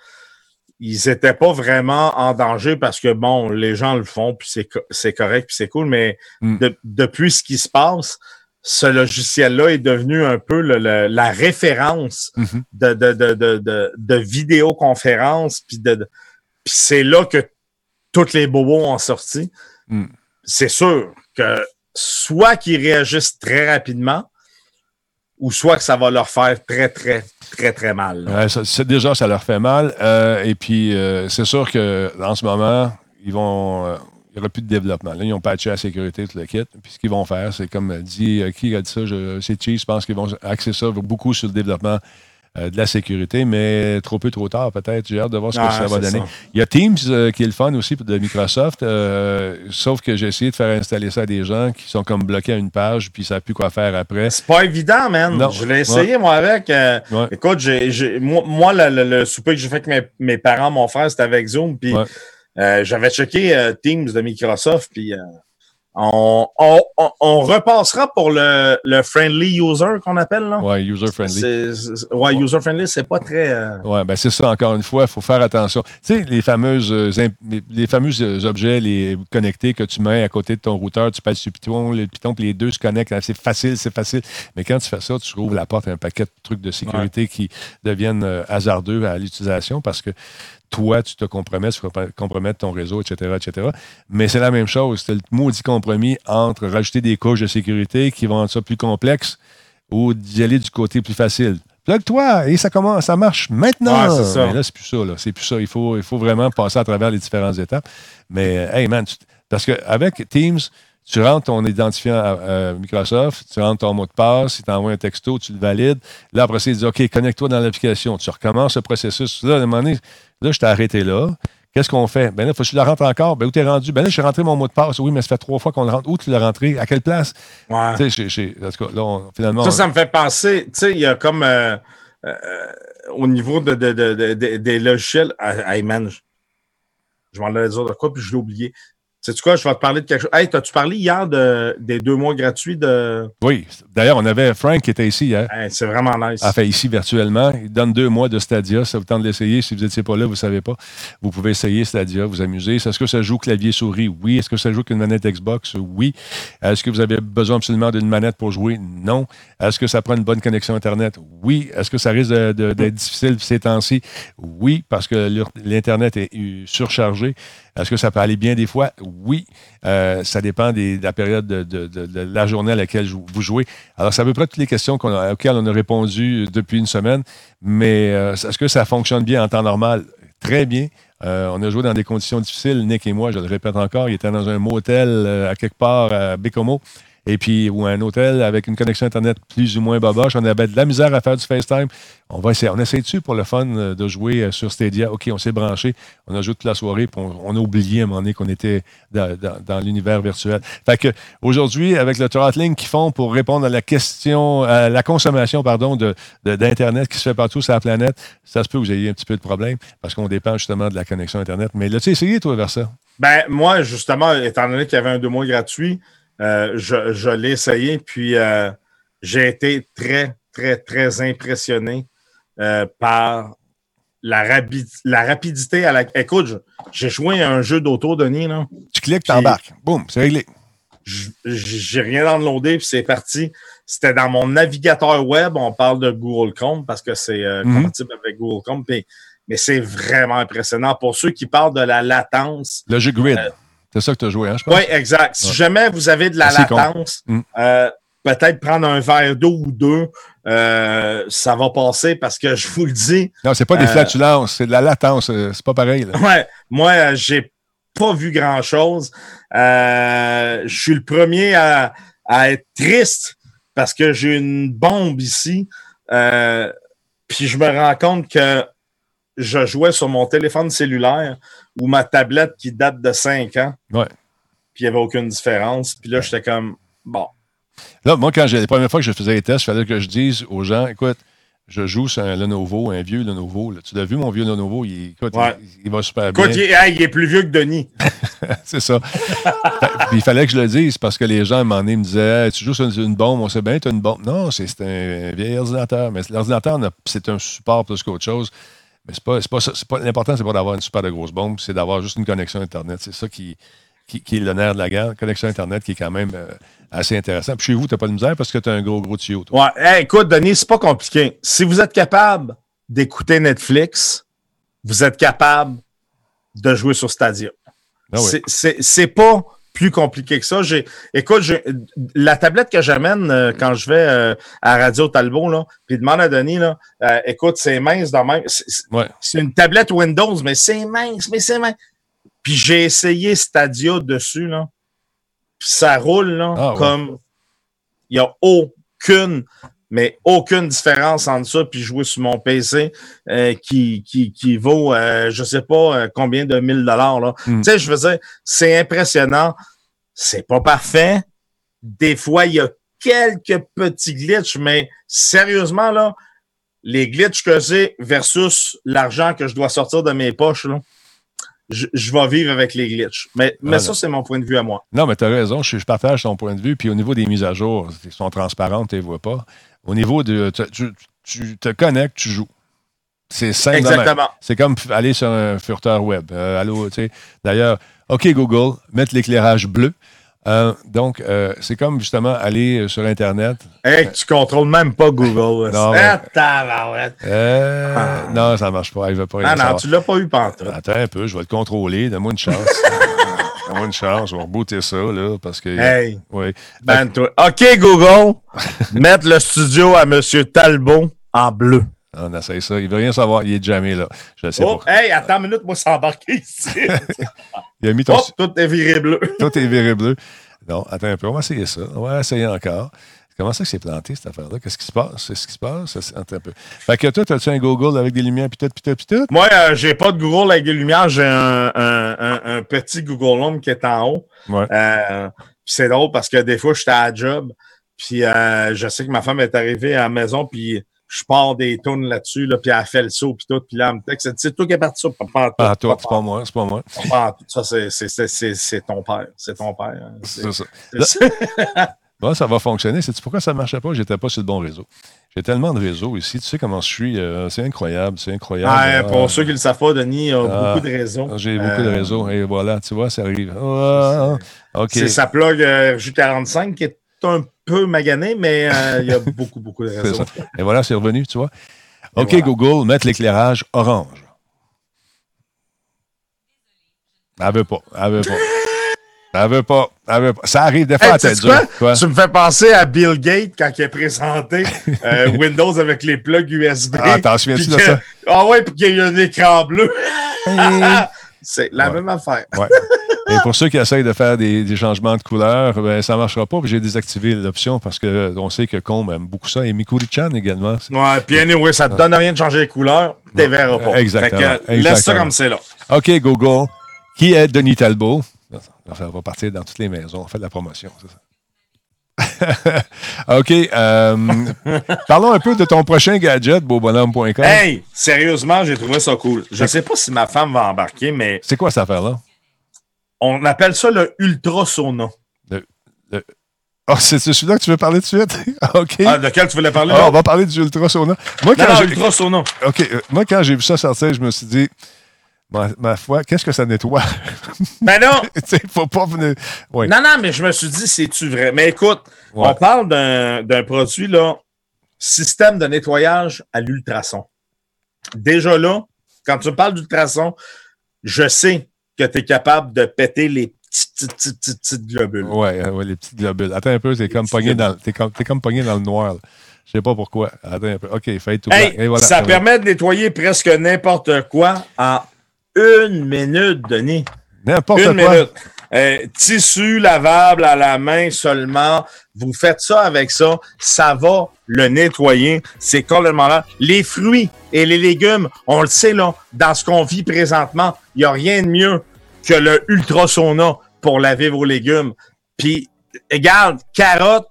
ils n'étaient pas vraiment en danger parce que, bon, les gens le font, puis c'est correct, puis c'est cool, mais hmm. depuis ce qui se passe, ce logiciel-là est devenu un peu la référence mm-hmm. de, de, de, vidéoconférence, puis c'est là que tous les bobos ont sorti. Hmm. C'est sûr que soit qu'ils réagissent très rapidement, ou soit que ça va leur faire très, très, très, très mal. déjà, ça leur fait mal. Euh, et puis, euh, c'est sûr qu'en ce moment, ils vont. Euh, il n'y aura plus de développement. Là, ils ont patché la sécurité, tout le kit. Puis ce qu'ils vont faire, c'est comme dit, qui a dit ça? C'est Chief, je pense qu'ils vont axer ça beaucoup sur le développement euh, de la sécurité, mais trop peu, trop tard peut-être. J'ai hâte de voir ce que ça va donner. Il y a Teams euh, qui est le fun aussi de Microsoft, euh, sauf que j'ai essayé de faire installer ça à des gens qui sont comme bloqués à une page puis ils ne savent plus quoi faire après. C'est pas évident, man. Je l'ai essayé, moi, avec. Écoute, j'ai, moi, le, souper que j'ai fait avec mes, parents, mon frère, c'était avec Zoom, puis j'avais checké Teams de Microsoft, puis on, repassera pour le, friendly user qu'on appelle. Là. Ouais, user friendly. ouais, user friendly, c'est pas très. Euh, Ouais, ben c'est ça, encore une fois, il faut faire attention. Tu sais, les fameuses euh, les fameux euh, objets les connectés que tu mets à côté de ton routeur, tu passes sur Python, le Python, puis les deux se connectent. C'est facile, c'est facile. Mais quand tu fais ça, tu ouvres la porte à un paquet de trucs de sécurité qui deviennent hasardeux à l'utilisation parce que toi, tu te compromets, tu compromettre ton réseau, etc., etc. Mais c'est la même chose. C'est le maudit compromis entre rajouter des couches de sécurité qui vont rendre ça plus complexe ou d'y aller du côté plus facile. plug-toi et ça commence, ça marche maintenant. C'est ça. Mais là, c'est plus ça. Là. C'est plus ça. Il faut, il faut vraiment passer à travers les différentes étapes. Mais, euh, hey man, tu- parce qu'avec Teams, tu rentres ton identifiant à, à Microsoft, tu rentres ton mot de passe, il t'envoie un texto, tu le valides. Là, après il dit OK, connecte-toi dans l'application. Tu recommences le processus. Là, à un moment donné, là, je t'ai arrêté là. Qu'est-ce qu'on fait? Ben là, faut que tu le rentres encore. Ben où t'es rendu? Ben là, j'ai rentré mon mot de passe. Oui, mais ça fait trois fois qu'on le rentre. Où tu l'as rentré? À quelle place? Ouais. Tu sais, j'ai- j'ai- en tout cas, là, on- finalement. Ça, ça me fait penser, tu sais, il y a comme euh, euh, au niveau de, de- de- de- de- des logiciels. ah, Hey man, je, je m'en allais dire de quoi, puis je l'ai oublié. Sais-tu quoi, je vais te parler de quelque chose. Hey, t'as-tu parlé hier de, des deux mois gratuits de. Oui. D'ailleurs, on avait Frank qui était ici hier. Hey, c'est vraiment nice. Enfin, ici virtuellement. Il donne deux mois de Stadia. Ça vous tente de l'essayer. Si vous n'étiez pas là, vous ne savez pas. Vous pouvez essayer Stadia, vous amuser. Est-ce que ça joue clavier-souris? Oui. Est-ce que ça joue avec une manette Xbox? Oui. Est-ce que vous avez besoin absolument d'une manette pour jouer? Non. Est-ce que ça prend une bonne connexion Internet? Oui. Est-ce que ça risque d'être difficile ces temps-ci? Oui, parce que l'Internet est surchargé. Est-ce que ça peut aller bien des fois? Oui. Euh, ça dépend de la période de, la journée à laquelle vous jouez. Alors, c'est à peu près toutes les questions auxquelles on a répondu depuis une semaine. Mais euh, est-ce que ça fonctionne bien en temps normal? Très bien. Euh, on a joué dans des conditions difficiles, Nick et moi, je le répète encore. Il était dans un motel à quelque part à Bécomo. Et puis, ou un hôtel avec une connexion Internet plus ou moins boboche. On avait de la misère à faire du FaceTime. On va essayer. On essaie dessus pour le fun euh, de jouer euh, sur Stadia? OK, on s'est branché. On a joué toute la soirée. On, a oublié à un moment donné qu'on était dans, l'univers virtuel. Fait que aujourd'hui, avec le throttling qu'ils font pour répondre à la question, à la consommation, pardon, de, de- d'Internet qui se fait partout sur la planète, ça se peut que vous ayez un petit peu de problème parce qu'on dépend justement de la connexion Internet. Mais l'as-tu essayé, toi, vers ça? Ben, moi, justement, étant donné qu'il y avait un deux mois gratuit, euh, je, je l'ai essayé, puis euh, j'ai été très, très, très impressionné euh, par la, rapidité à la. Écoute, j'ai joué à un jeu d'auto, Denis, là. Tu cliques, t'embarques. Boum, c'est réglé. J'ai rien downloadé, puis c'est parti. C'était dans mon navigateur web. On parle de Google Chrome parce que c'est euh, Mhm. compatible avec Google Chrome. mais c'est vraiment impressionnant. Pour ceux qui parlent de la latence, Le jeu Grid. C'est ça que tu as joué, hein, je pense? oui, exact. Si Ouais. jamais vous avez de la Assez latence, Mm. euh, peut-être prendre un verre d'eau ou deux, euh, ça va passer parce que je vous le dis, Non, c'est pas des Euh, flatulences, c'est de la latence. C'est pas pareil. là. ouais, moi, j'ai pas vu grand-chose. Je suis le premier à, à être triste parce que j'ai une bombe ici. Puis je me rends compte que je jouais sur mon téléphone cellulaire ou ma tablette qui date de 5 ans. Ouais. Puis il n'y avait aucune différence. Puis là, j'étais comme, bon, Là, moi, quand j'ai la première fois que je faisais les tests, il fallait que je dise aux gens, écoute, je joue sur un Lenovo, un vieux Lenovo. là. Tu l'as vu, mon vieux Lenovo, il, écoute, Ouais. il, il va super bien. Écoute, il, hey, il est plus vieux que Denis. c'est ça. Puis il fallait que je le dise parce que les gens, à un moment donné, me disaient Hey, Tu joues sur une, une bombe, on sait bien, tu as une bombe. Non, c'est un vieil ordinateur. Mais l'ordinateur, n'a- c'est un support plus qu'autre chose. Mais c'est pas, pas pas- L'important, c'est pas d'avoir une super de grosse bombe, c'est d'avoir juste une connexion Internet. C'est ça qui, qui, qui est le nerf de la guerre. Connexion Internet qui est quand même euh, assez intéressant. Puis chez vous, tu n'as pas de misère parce que tu as un gros, gros tuyau. toi? Ouais, hey, écoute, Denis, c'est pas compliqué. Si vous êtes capable d'écouter Netflix, vous êtes capable de jouer sur Stadia. Ah oui. C'est pas plus compliqué que ça. J'ai, écoute, j'ai- la tablette que j'amène euh, quand je vais euh, à Radio Talbot, là, puis demande à Denis, là, euh, écoute, c'est mince dans même. c'est- c'est- Ouais. C'est une tablette Windows, mais c'est mince, mais c'est mince. Puis j'ai essayé Stadia dessus, là. Puis ça roule, là, Ah comme. Il n'y a aucune, mais aucune différence entre ça puis jouer sur mon PC euh, qui, qui, qui vaut, euh, je sais pas euh, combien de mille dollars, là. Mm. Tu sais, je veux dire, c'est impressionnant. C'est pas parfait. Des fois, il y a quelques petits glitches, mais sérieusement, là, les glitches que j'ai versus l'argent que je dois sortir de mes poches, là, je, je vais vivre avec les glitches. Mais, mais Voilà. ça, c'est mon point de vue à moi. Non, mais tu as raison, je, je partage ton point de vue. Puis au niveau des mises à jour, elles sont transparentes, tu ne les vois pas. Au niveau de. Tu, tu- tu te connectes, tu joues. C'est simple. Exactement. C'est comme aller sur un furteur web. Euh, allô, tu sais. D'ailleurs, OK, Google, mettre l'éclairage bleu. Euh, donc, euh, c'est comme justement aller sur Internet. Hey, tu contrôles même pas Google. Non, mais- Ah. Non, ça ne marche pas. Je vais pas Ah non, savoir. tu l'as pas eu pantoute. Attends un peu, je vais le contrôler. Donne-moi une chance. Donne-moi une chance. Je vais rebooter ça, là, parce que. Hey, Oui. ben toi. OK, Google, mettre le studio à M. Talbot en bleu. On essaye ça. Il veut rien savoir. Il est jamais là. Je sais Oh, pas. hey, attends une minute, moi, c'est embarqué ici. Il a mis ton. oh, tout est viré bleu. Tout est viré bleu. Non, attends un peu. On va essayer ça. On va essayer encore. Comment ça que c'est planté, cette affaire-là? Qu'est-ce qui se passe? C'est ce qui se passe? Attends un peu. Fait que toi, as-tu un Google avec des lumières, puis tout, puis tout, puis tout? Moi, euh, j'ai pas de Google avec des lumières, j'ai un, un, un, un petit Google Home qui est en haut. Ouais. Euh, c'est drôle parce que des fois, j'étais à la job, puis euh, je sais que ma femme est arrivée à la maison, puis je pars des tonnes là-dessus, là, puis elle fait le saut, puis tout, puis là, elle me texte, c'est toi qui es parti ça, pas, Ah, toi, c'est pas moi, c'est pas moi. Ça, c'est- ton père, c'est ton père. hein. C'est ça. C'est- Bon, ça va fonctionner. Sais-tu pourquoi ça ne marchait pas? J'étais pas sur le bon réseau. J'ai tellement de réseaux ici. Tu sais comment je suis. euh, c'est incroyable. C'est incroyable. Ouais, Ah, pour ceux qui ne le savent pas, Denis a Ah. beaucoup de réseaux. J'ai beaucoup de Euh, réseaux. Et voilà, tu vois, ça arrive. Ah, OK. C'est sa plug euh, J45 qui est un peu magané, mais il y a beaucoup, beaucoup de C'est réseaux. Et voilà, c'est revenu, tu vois. OK, voilà. Google, mettre l'éclairage orange. Elle veut pas. Elle veut pas. Elle veut pas. Elle veut pas. Ça arrive des fois Hey, à tête dure. Quoi? Tu me fais penser à Bill Gates quand il a présenté euh, Windows avec les plugs USB. Ah, t'en souviens-tu de ça? Ah ouais, puis qu'il y a eu un écran bleu. C'est la Ouais. même affaire. Ouais. Et pour ceux qui essayent de faire des, des changements de couleur, ben, ça ne marchera pas. J'ai désactivé l'option parce qu'on sait que Combe aime beaucoup ça. Et Mikuri-chan également. Ouais, puis anyway, ça te donne rien de changer les couleurs, t'es verras pas. Exactement, Fait que, laisse ça exactement. comme c'est là. OK, Google. Qui est Denis Talbot? On va partir dans toutes les maisons. On fait de la promotion, c'est ça. OK. euh, parlons un peu de ton prochain gadget, beaubonhomme.com. Hey, sérieusement, j'ai trouvé ça cool. Je sais pas si ma femme va embarquer, mais C'est quoi cette affaire-là? on appelle ça le ultra sauna. Oh, c'est celui-là que tu veux parler tout de suite? OK. Ah, de quel tu voulais parler? Ah, on va parler du ultrasona. Moi, non, quand non, ultra sauna. OK. euh, moi, quand j'ai vu ça sortir, je me suis dit, ma, ma foi, qu'est-ce que ça nettoie? Ben non, faut pas venir. Non, non, mais je me suis dit, c'est-tu vrai? Mais écoute, Ouais. on parle d'un produit, là, système de nettoyage à l'ultrason. Déjà là, quand tu me parles d'ultrason, je sais que tu es capable de péter les petites, petites, globules. Ouais, euh, ouais, les petites globules. Attends un peu, t'es comme, pogné dans, comme, comme pogné dans le noir. là. Je sais pas pourquoi. Attends un peu. OK, fade tout Hey, voilà, ça permet de nettoyer presque n'importe quoi en une minute, Denis. N'importe Une quoi. minute. Euh, tissu lavable à la main seulement. Vous faites ça avec ça, ça va le nettoyer. C'est complètement là. Les fruits et les légumes, on le sait là, dans ce qu'on vit présentement, il n'y a rien de mieux que le ultra sauna pour laver vos légumes. Puis, regarde, carottes,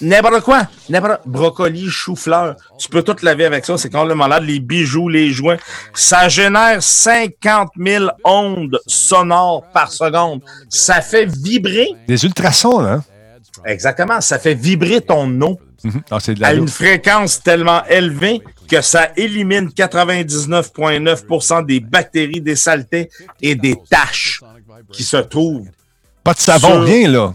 N'importe quoi. N'importe Brocoli, chou-fleur. Tu peux tout laver avec ça. C'est complètement malade. Les bijoux, les joints. Ça génère 50 000 ondes sonores par seconde. Ça fait vibrer. Des ultrasons, là. hein? Exactement. Ça fait vibrer ton eau Mhm. Ah, c'est de la à une fréquence tellement élevée que ça élimine 99,9% des bactéries, des saletés et des taches qui se trouvent Pas de savon, Sur- rien, là.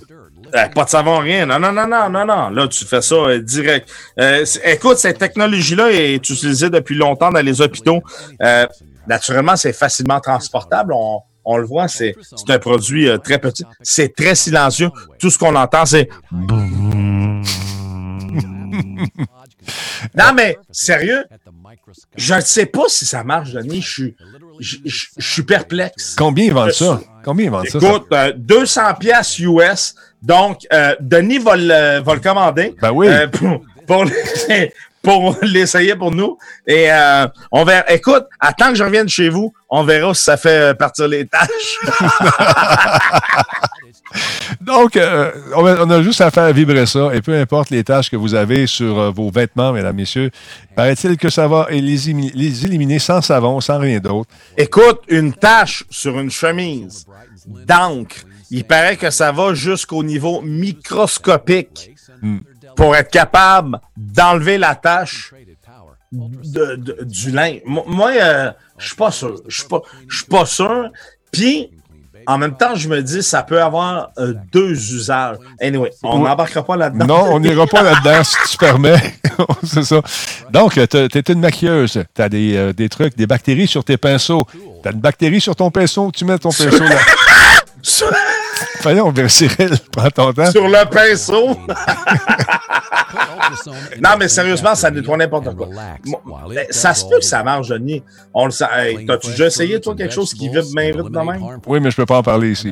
Euh, pas de savon, rien. Non, non, non, non, non, non. Là, tu fais ça euh, direct. Euh, écoute, cette technologie-là est utilisée depuis longtemps dans les hôpitaux. Euh, naturellement, c'est facilement transportable. On, on le voit, c'est un produit très petit. C'est très silencieux. Tout ce qu'on entend, c'est... Non, mais sérieux, je ne sais pas si ça marche, Denis. Je suis, je, je- je suis perplexe. Combien ils vendent ça? Combien ils vendent ça? Écoute, euh, 200 pièces US. Donc, euh, Denis va le, va le commander. Ben oui. euh, pour pour l'essayer- pour l'essayer pour nous. Et euh, on verra. Écoute, attends que je revienne chez vous, on verra si ça fait partir les tâches. Donc, euh, on, a, on a juste à faire vibrer ça, et peu importe les tâches que vous avez sur euh, vos vêtements, mesdames, messieurs, paraît-il que ça va les, éliminer sans savon, sans rien d'autre. Écoute, une tache sur une chemise d'encre, il paraît que ça va jusqu'au niveau microscopique Hmm. pour être capable d'enlever la tache de- de- du. Mo- Moi, euh, je suis pas sûr. Je suis pas, je suis pas sûr. Puis, en même temps, je me dis, ça peut avoir euh, deux usages. Anyway, on n'embarquera pas là-dedans. Non, on n'ira pas là-dedans, si tu permets. C'est ça. Donc, tu es une maquilleuse. Tu as des, euh, des trucs, des bactéries sur tes pinceaux. Tu as une bactérie sur ton pinceau, tu mets ton pinceau là. Sur, Voyons, Cyril, prends ton temps. Sur le pinceau. non, mais sérieusement, ça nettoie n'importe quoi. Ça se peut que ça marche, Denis. On le sait. T'as-tu déjà essayé, toi, quelque chose qui vibre bien vite de même? Oui, mais je peux pas en parler ici.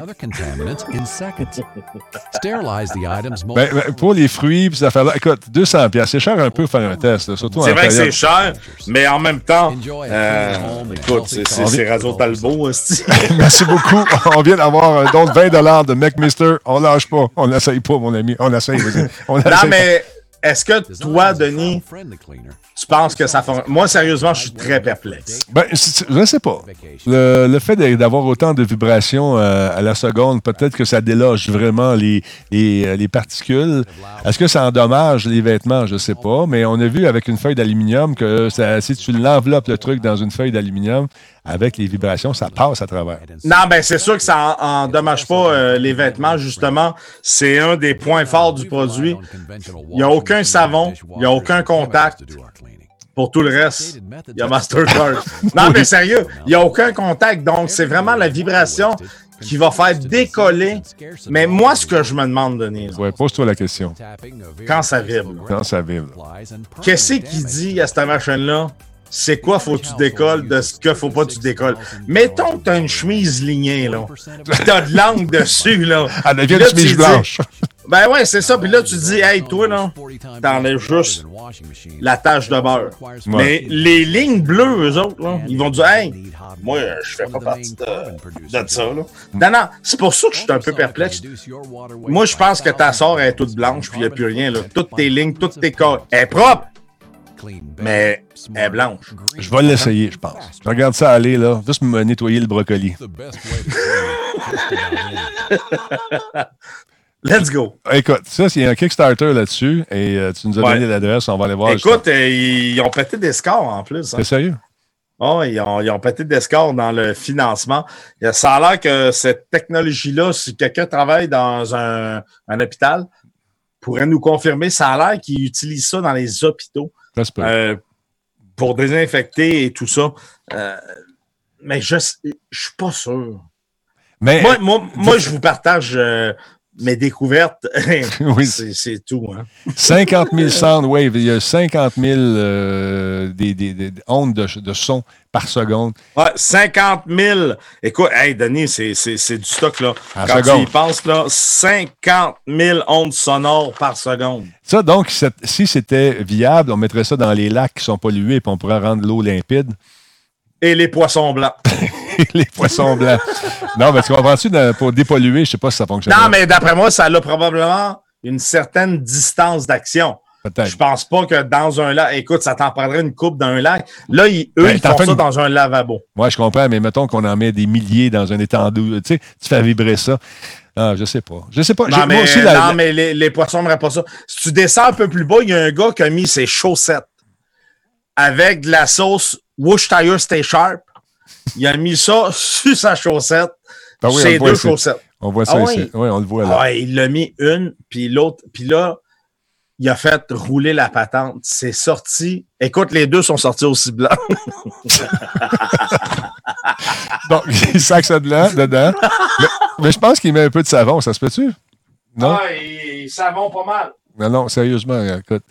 ben, ben, pour les fruits, puis ça fait écoute, 200 pièces, c'est cher un peu faire un test, surtout C'est vrai que c'est cher, mais en même temps, euh, écoute, c'est Radio Talbot. Merci beaucoup. On vient d'avoir un don de 20 de McMister. On lâche pas. On n'essaye pas, mon ami. On essaye. On non, mais est-ce que toi, Denis, tu penses que ça fonctionne? Moi, sérieusement, je suis très perplexe. Ben, je ne sais pas. Le, fait d'avoir autant de vibrations euh, à la seconde, peut-être que ça déloge vraiment les, les, euh, les particules. Est-ce que ça endommage les vêtements? Je ne sais pas. Mais on a vu avec une feuille d'aluminium que ça, si tu l'enveloppes le truc dans une feuille d'aluminium, avec les vibrations, ça passe à travers. Non, ben c'est sûr que ça endommage pas euh, les vêtements, justement. C'est un des points forts du produit. Il n'y a aucun savon, il n'y a aucun contact. Pour tout le reste, il y a Mastercard. non, mais sérieux, il n'y a aucun contact. Donc, c'est vraiment la vibration qui va faire décoller. Mais moi, ce que je me demande, Denis. Ouais, pose-toi la question. Quand ça vibre. Quand ça vibre. Qu'est-ce qui dit à cette machine-là? C'est quoi faut que tu décolles de ce que faut pas que tu décolles? Mettons que tu as une chemise lignée, là. Puis tu as de l'angle dessus, là. Elle devient une chemise blanche. ben ouais, c'est ça. Puis là, tu dis, hey, toi, là, t'enlèves juste la tache de beurre. Mais les lignes bleues, eux autres, là, ils vont dire, hey, moi, je fais pas partie de, ça, là. Non, non, c'est pour ça que je suis un peu perplexe. Moi, je pense que ta sort est toute blanche, puis il n'y a plus rien, là. Toutes tes lignes, toutes tes corps. Elle est propre! Mais elle est blanche. Je vais l'essayer, je pense. Je regarde ça aller, là. Juste me nettoyer le brocoli. Let's go. Écoute, ça, il y a un Kickstarter là-dessus et euh, tu nous as donné l'adresse, on va aller voir. Écoute, euh, ils ont pété des scores en plus. Hein. C'est sérieux? Oh, ils, ont, ils ont pété des scores dans le financement. Ça a l'air que cette technologie-là, si quelqu'un travaille dans un, un hôpital, pourrait nous confirmer, ça a l'air qu'ils utilisent ça dans les hôpitaux. Euh, pour désinfecter et tout ça. Euh, mais je ne suis pas sûr. Mais, moi, moi, je vous partage euh, mes découvertes. oui. C'est tout. Hein? 50 000 soundwaves. Il y a 50 000 des, des, ondes de, de, son par seconde. Ouais, 50 000. Écoute, hey, Denis, c'est du stock, là. Quand tu y penses, là, 50 000 ondes sonores par seconde. Ça, donc, si c'était viable, on mettrait ça dans les lacs qui sont pollués et on pourrait rendre l'eau limpide. Et les poissons blancs. les poissons blancs. non, mais tu comprends-tu, pour dépolluer, je ne sais pas si ça fonctionne. Non, mais d'après moi, ça a probablement une certaine distance d'action. Je pense pas que dans un lac, écoute, ça t'en prendrait une coupe dans un lac. Là, ils, eux, ben, ils font ça dans un lavabo. Moi, je comprends, mais mettons qu'on en met des milliers dans un étendue. Tu sais, tu fais vibrer ça. Ah, je sais pas. Je sais pas. Non, mais, aussi, non, mais les, poissons n'aimeraient pas ça. Si tu descends un peu plus bas, il y a un gars qui a mis ses chaussettes avec de la sauce Woosh Tire Stay Sharp. Il a mis ça sur sa chaussette. Oui, ses deux chaussettes. On voit ça ah ici. Oui. on le voit là. Ah, il l'a mis une, puis l'autre. Puis là, il a fait rouler la patente. C'est sorti. Écoute, les deux sont sortis aussi blancs. Donc, il sac ça dedans. Mais, je pense qu'il met un peu de savon, ça se peut-tu? Non? Ah, il, savon pas mal. Non, non, sérieusement, écoute.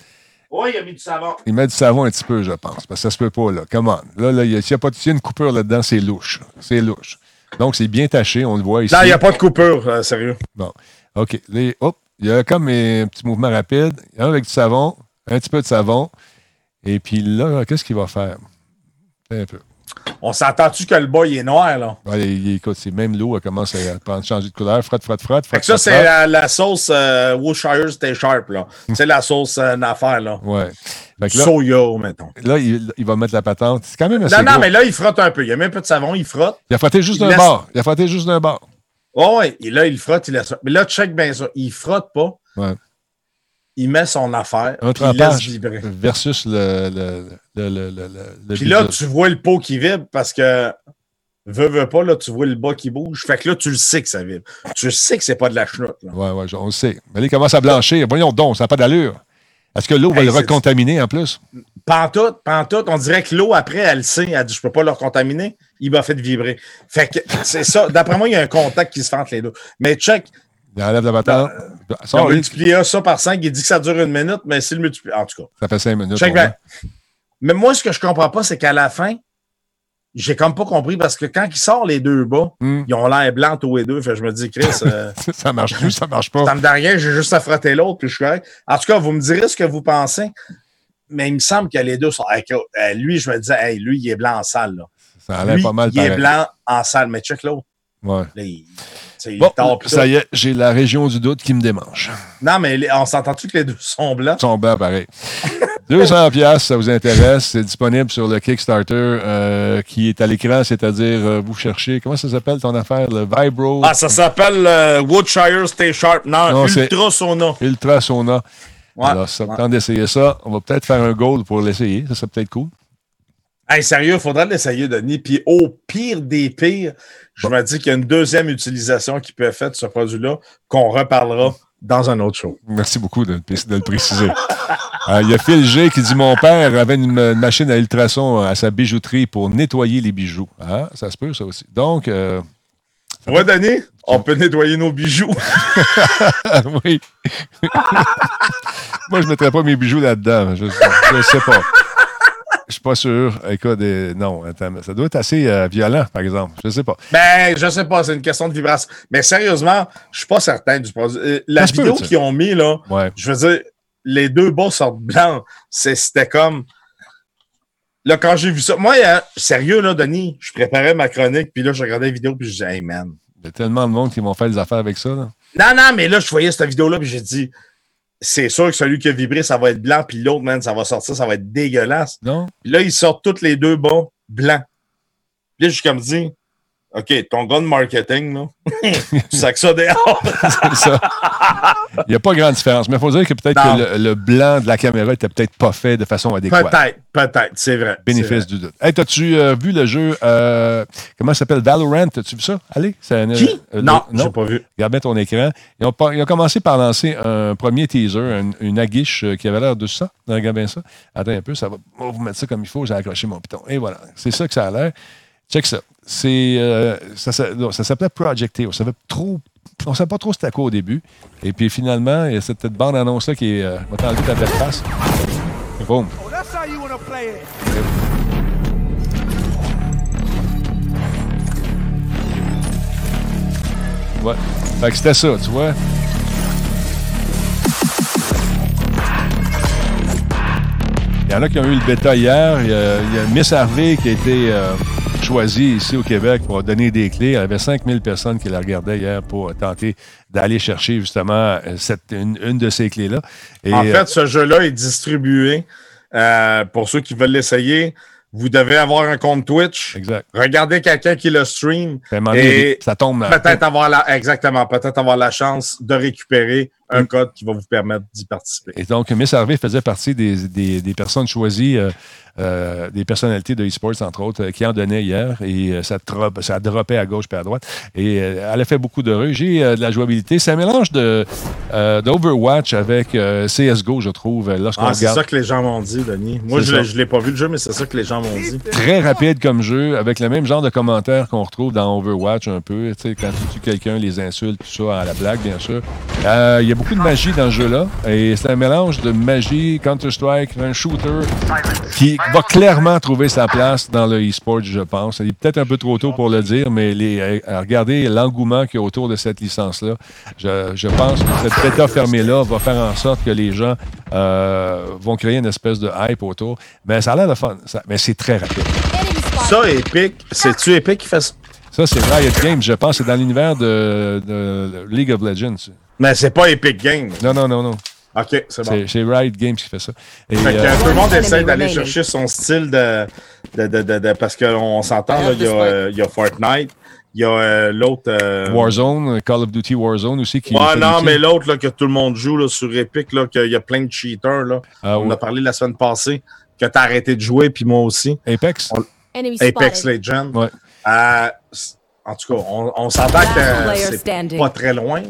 Oui, il a mis du savon. Il met du savon un petit peu, je pense, parce que ça se peut pas, là. Come on. Là, là, il y a, pas, y a une coupure là-dedans, c'est louche. C'est louche. Donc, c'est bien taché, on le voit ici. Non, il n'y a pas de coupure, euh, sérieux. Bon. OK. Les, hop, il y a comme un petit mouvement rapide. Avec du savon, un petit peu de savon. Et puis là, qu'est-ce qu'il va faire? Un peu. On s'entend-tu que le bas, il est noir, là? Oui, écoute, c'est même l'eau, elle commence à prendre, changer de couleur. Frotte, frotte, frotte. frotte ça, c'est la, sauce euh, Worcestershire Stay Sharp, là. c'est la sauce euh, affaire, là. Ouais. Soya, mettons. Là, il, il, va mettre la patente. C'est quand même assez Non, non, mais là, il frotte un peu. Il y a même un peu de savon, il frotte. Il a frotté juste d'un bord. Il a frotté juste d'un bord. Oh, oui, et là, il frotte, il laisse. Mais là, check bien ça. Il frotte pas. Ouais. Il met son affaire. Un il laisse vibrer. Versus le. le, le, le puis là, tu vois le pot qui vibre parce que. Veux, veux pas, là, tu vois le bas qui bouge. Fait que là, tu le sais que ça vibre. Tu sais que c'est pas de la chenoute. Oui, oui, on le sait. Mais là, il commence à blanchir. Voyons donc, ça n'a pas d'allure. Est-ce que l'eau va le recontaminer en plus? Pantoute, pantoute, on dirait que l'eau, après, elle sait, elle dit, je peux pas leur contaminer. Il m'a fait vibrer. Fait que c'est ça. D'après moi, il y a un contact qui se fait entre les deux. Mais check, Il enlève la bataille. on multiplie ça par 5, il dit que ça dure une minute, mais s'il multiplie. En tout cas. Ça fait 5 minutes. Check back. Mais moi, ce que je comprends pas, c'est qu'à la fin, j'ai comme pas compris parce que quand ils sortent les deux bas, Hmm. ils ont l'air blancs tous les deux. Fait je me dis, Chris, euh, Ça marche plus, ça marche pas. ça me donne rien, j'ai juste à frotter l'autre, puis je suis correct. En tout cas, vous me direz ce que vous pensez. Mais il me semble que les deux sont. lui, je me disais, hey, lui, il est blanc en salle. Là. Ça a l'air Lui, pas mal il est blanc en salle, mais check l'autre. Ouais. Là, il, Bon, pis ça y est, j'ai la région du doute qui me démange. Non, mais les- on s'entend-tu que les deux sont blancs? Ils sont blancs pareil. 200 pièces, ça vous intéresse, c'est disponible sur le Kickstarter euh, qui est à l'écran, c'est-à-dire euh, vous cherchez, comment ça s'appelle ton affaire, le Vibro? Ah, ça s'appelle euh, Woodshire Stay Sharp. Non, Non, Ultra Sauna. Ultra. Ouais. Alors, ça Ouais. tente d'essayer ça. On va peut-être faire un goal pour l'essayer, ça serait peut-être cool. Hey, sérieux, il faudrait l'essayer, Denis. Puis au pire des pires, je me dis qu'il y a une deuxième utilisation qui peut être faite de ce produit-là qu'on reparlera dans un autre show. Merci beaucoup de, le- de le préciser. Euh, Il y a Phil G qui dit Mon père avait une, une machine à ultrasons à sa bijouterie pour nettoyer les bijoux. Ah, ça se peut, ça aussi. Donc, euh, Ouais, Denis, on peut nettoyer nos bijoux. oui. Moi, je ne mettrais pas mes bijoux là-dedans. Je ne sais pas. Je suis pas sûr. Écoute, euh, non, attends, ça doit être assez euh, violent, par exemple. Je ne sais pas. Ben, je sais pas, c'est une question de vibration. Mais sérieusement, je suis pas certain du produit. Euh, La Ça vidéo qu'ils ont mis, là, Ouais. je veux dire, les deux bas sortent blancs. C'était comme. Là, quand j'ai vu ça, moi, hein, sérieux, là, Denis, je préparais ma chronique, puis là, je regardais la vidéo, puis je disais, hey, man. Il y a tellement de monde qui vont faire des affaires avec ça. là. Non, non, mais là, je voyais cette vidéo-là, puis j'ai dit, c'est sûr que celui qui a vibré, ça va être blanc, puis l'autre, man, ça va sortir, ça va être dégueulasse. Non? Puis là, ils sortent tous les deux bas blancs. Puis là, je suis comme dit, OK, ton gars de marketing, là, tu sacs ça dehors. C'est ça. Il n'y a pas grande différence. Mais il faut dire que peut-être Non. que le, le blanc de la caméra n'était peut-être pas fait de façon adéquate. peut-être, peut-être, c'est vrai. Bénéfice du doute. Hey, t'as-tu euh, vu le jeu, euh, comment ça s'appelle, Valorant? T'as-tu vu ça? Allez. c'est un- Qui? euh, non, le- j'ai pas vu. Regarde bien ton écran. Ils ont, pas- ils ont commencé par lancer un premier teaser, un- une aguiche qui avait l'air de ça. Regarde bien ça. Attends un peu, ça va. On va vous mettre ça comme il faut. J'ai accroché mon piton. Et voilà. C'est ça que ça a l'air. Check ça. C'est, euh, ça, ça, ça s'appelait Project On savait trop. On savait pas trop c'était quoi au début. Et puis finalement, il y a cette bande-annonce-là qui est. Euh, va t'enlever ta belle face. Et boum. Oh, that's how you want to play it. Ouais. Fait que c'était ça, tu vois. Il y en a qui ont eu le bêta hier. Il y a, il y a Miss Harvey qui a été euh, choisie ici au Québec pour donner des clés. Il y avait 5000 personnes qui la regardaient hier pour tenter d'aller chercher justement euh, cette, une, une de ces clés-là. En euh, fait, ce jeu-là est distribué. euh, pour ceux qui veulent l'essayer, vous devez avoir un compte Twitch. exact. Regardez quelqu'un qui le stream. Et ça tombe peut-être avoir la, exactement, peut-être avoir la chance de récupérer un code qui va vous permettre d'y participer. Et donc, Miss Harvey faisait partie des, des- des personnes choisies, euh, euh, des personnalités de e-sports, entre autres, euh, qui en donnaient hier. Et euh, ça, drop, ça droppait à gauche et à droite. Et euh, elle a fait beaucoup d'heureux. J'ai euh, de la jouabilité. C'est un mélange de, euh, d'Overwatch avec euh, CSGO, je trouve, lorsqu'on Ah, c'est ça que les gens m'ont dit, Denis. Moi, C'est je ne l'ai pas vu le jeu, mais c'est ça que les gens m'ont dit. Très rapide comme jeu, avec le même genre de commentaires qu'on retrouve dans Overwatch un peu. Tu sais, quand tu tues quelqu'un, les insultes, tout ça, à la blague, bien sûr. Il y a beaucoup de magie dans ce jeu-là. Et c'est un mélange de magie, Counter-Strike, un shooter qui va clairement trouver sa place dans le e-sport, je pense. Il est peut-être un peu trop tôt pour le dire, mais les, euh, regardez l'engouement qu'il y a autour de cette licence-là. Je, je pense que cette bêta fermée-là va faire en sorte que les gens euh, vont créer une espèce de hype autour. Mais ça a l'air de fun. Ça- mais c'est très rapide. Ça, Epic, c'est-tu Epic qui fait ça? Ça, c'est Riot Games, je pense. C'est dans l'univers de, de League of Legends. Mais c'est pas Epic Games. Non, non, non, non. OK, c'est bon. C'est c'est Riot Games qui fait ça. Et, Fait que euh, tout le monde essaie Enemy d'aller chercher son style de. de, de, de- de- parce qu'on s'entend, là, il y, a, euh, il y a Fortnite, il y a euh, l'autre. euh, Warzone, Call of Duty Warzone aussi. Qui Ouais, non, mais l'autre là, que tout le monde joue là, sur Epic, là, qu'il y a plein de cheaters. Là. Ah, On ouais. a parlé la semaine passée que tu as arrêté de jouer, puis moi aussi. Apex? Enemy Apex. Legends. Ouais. En tout cas, on, on s'entend que pas très loin.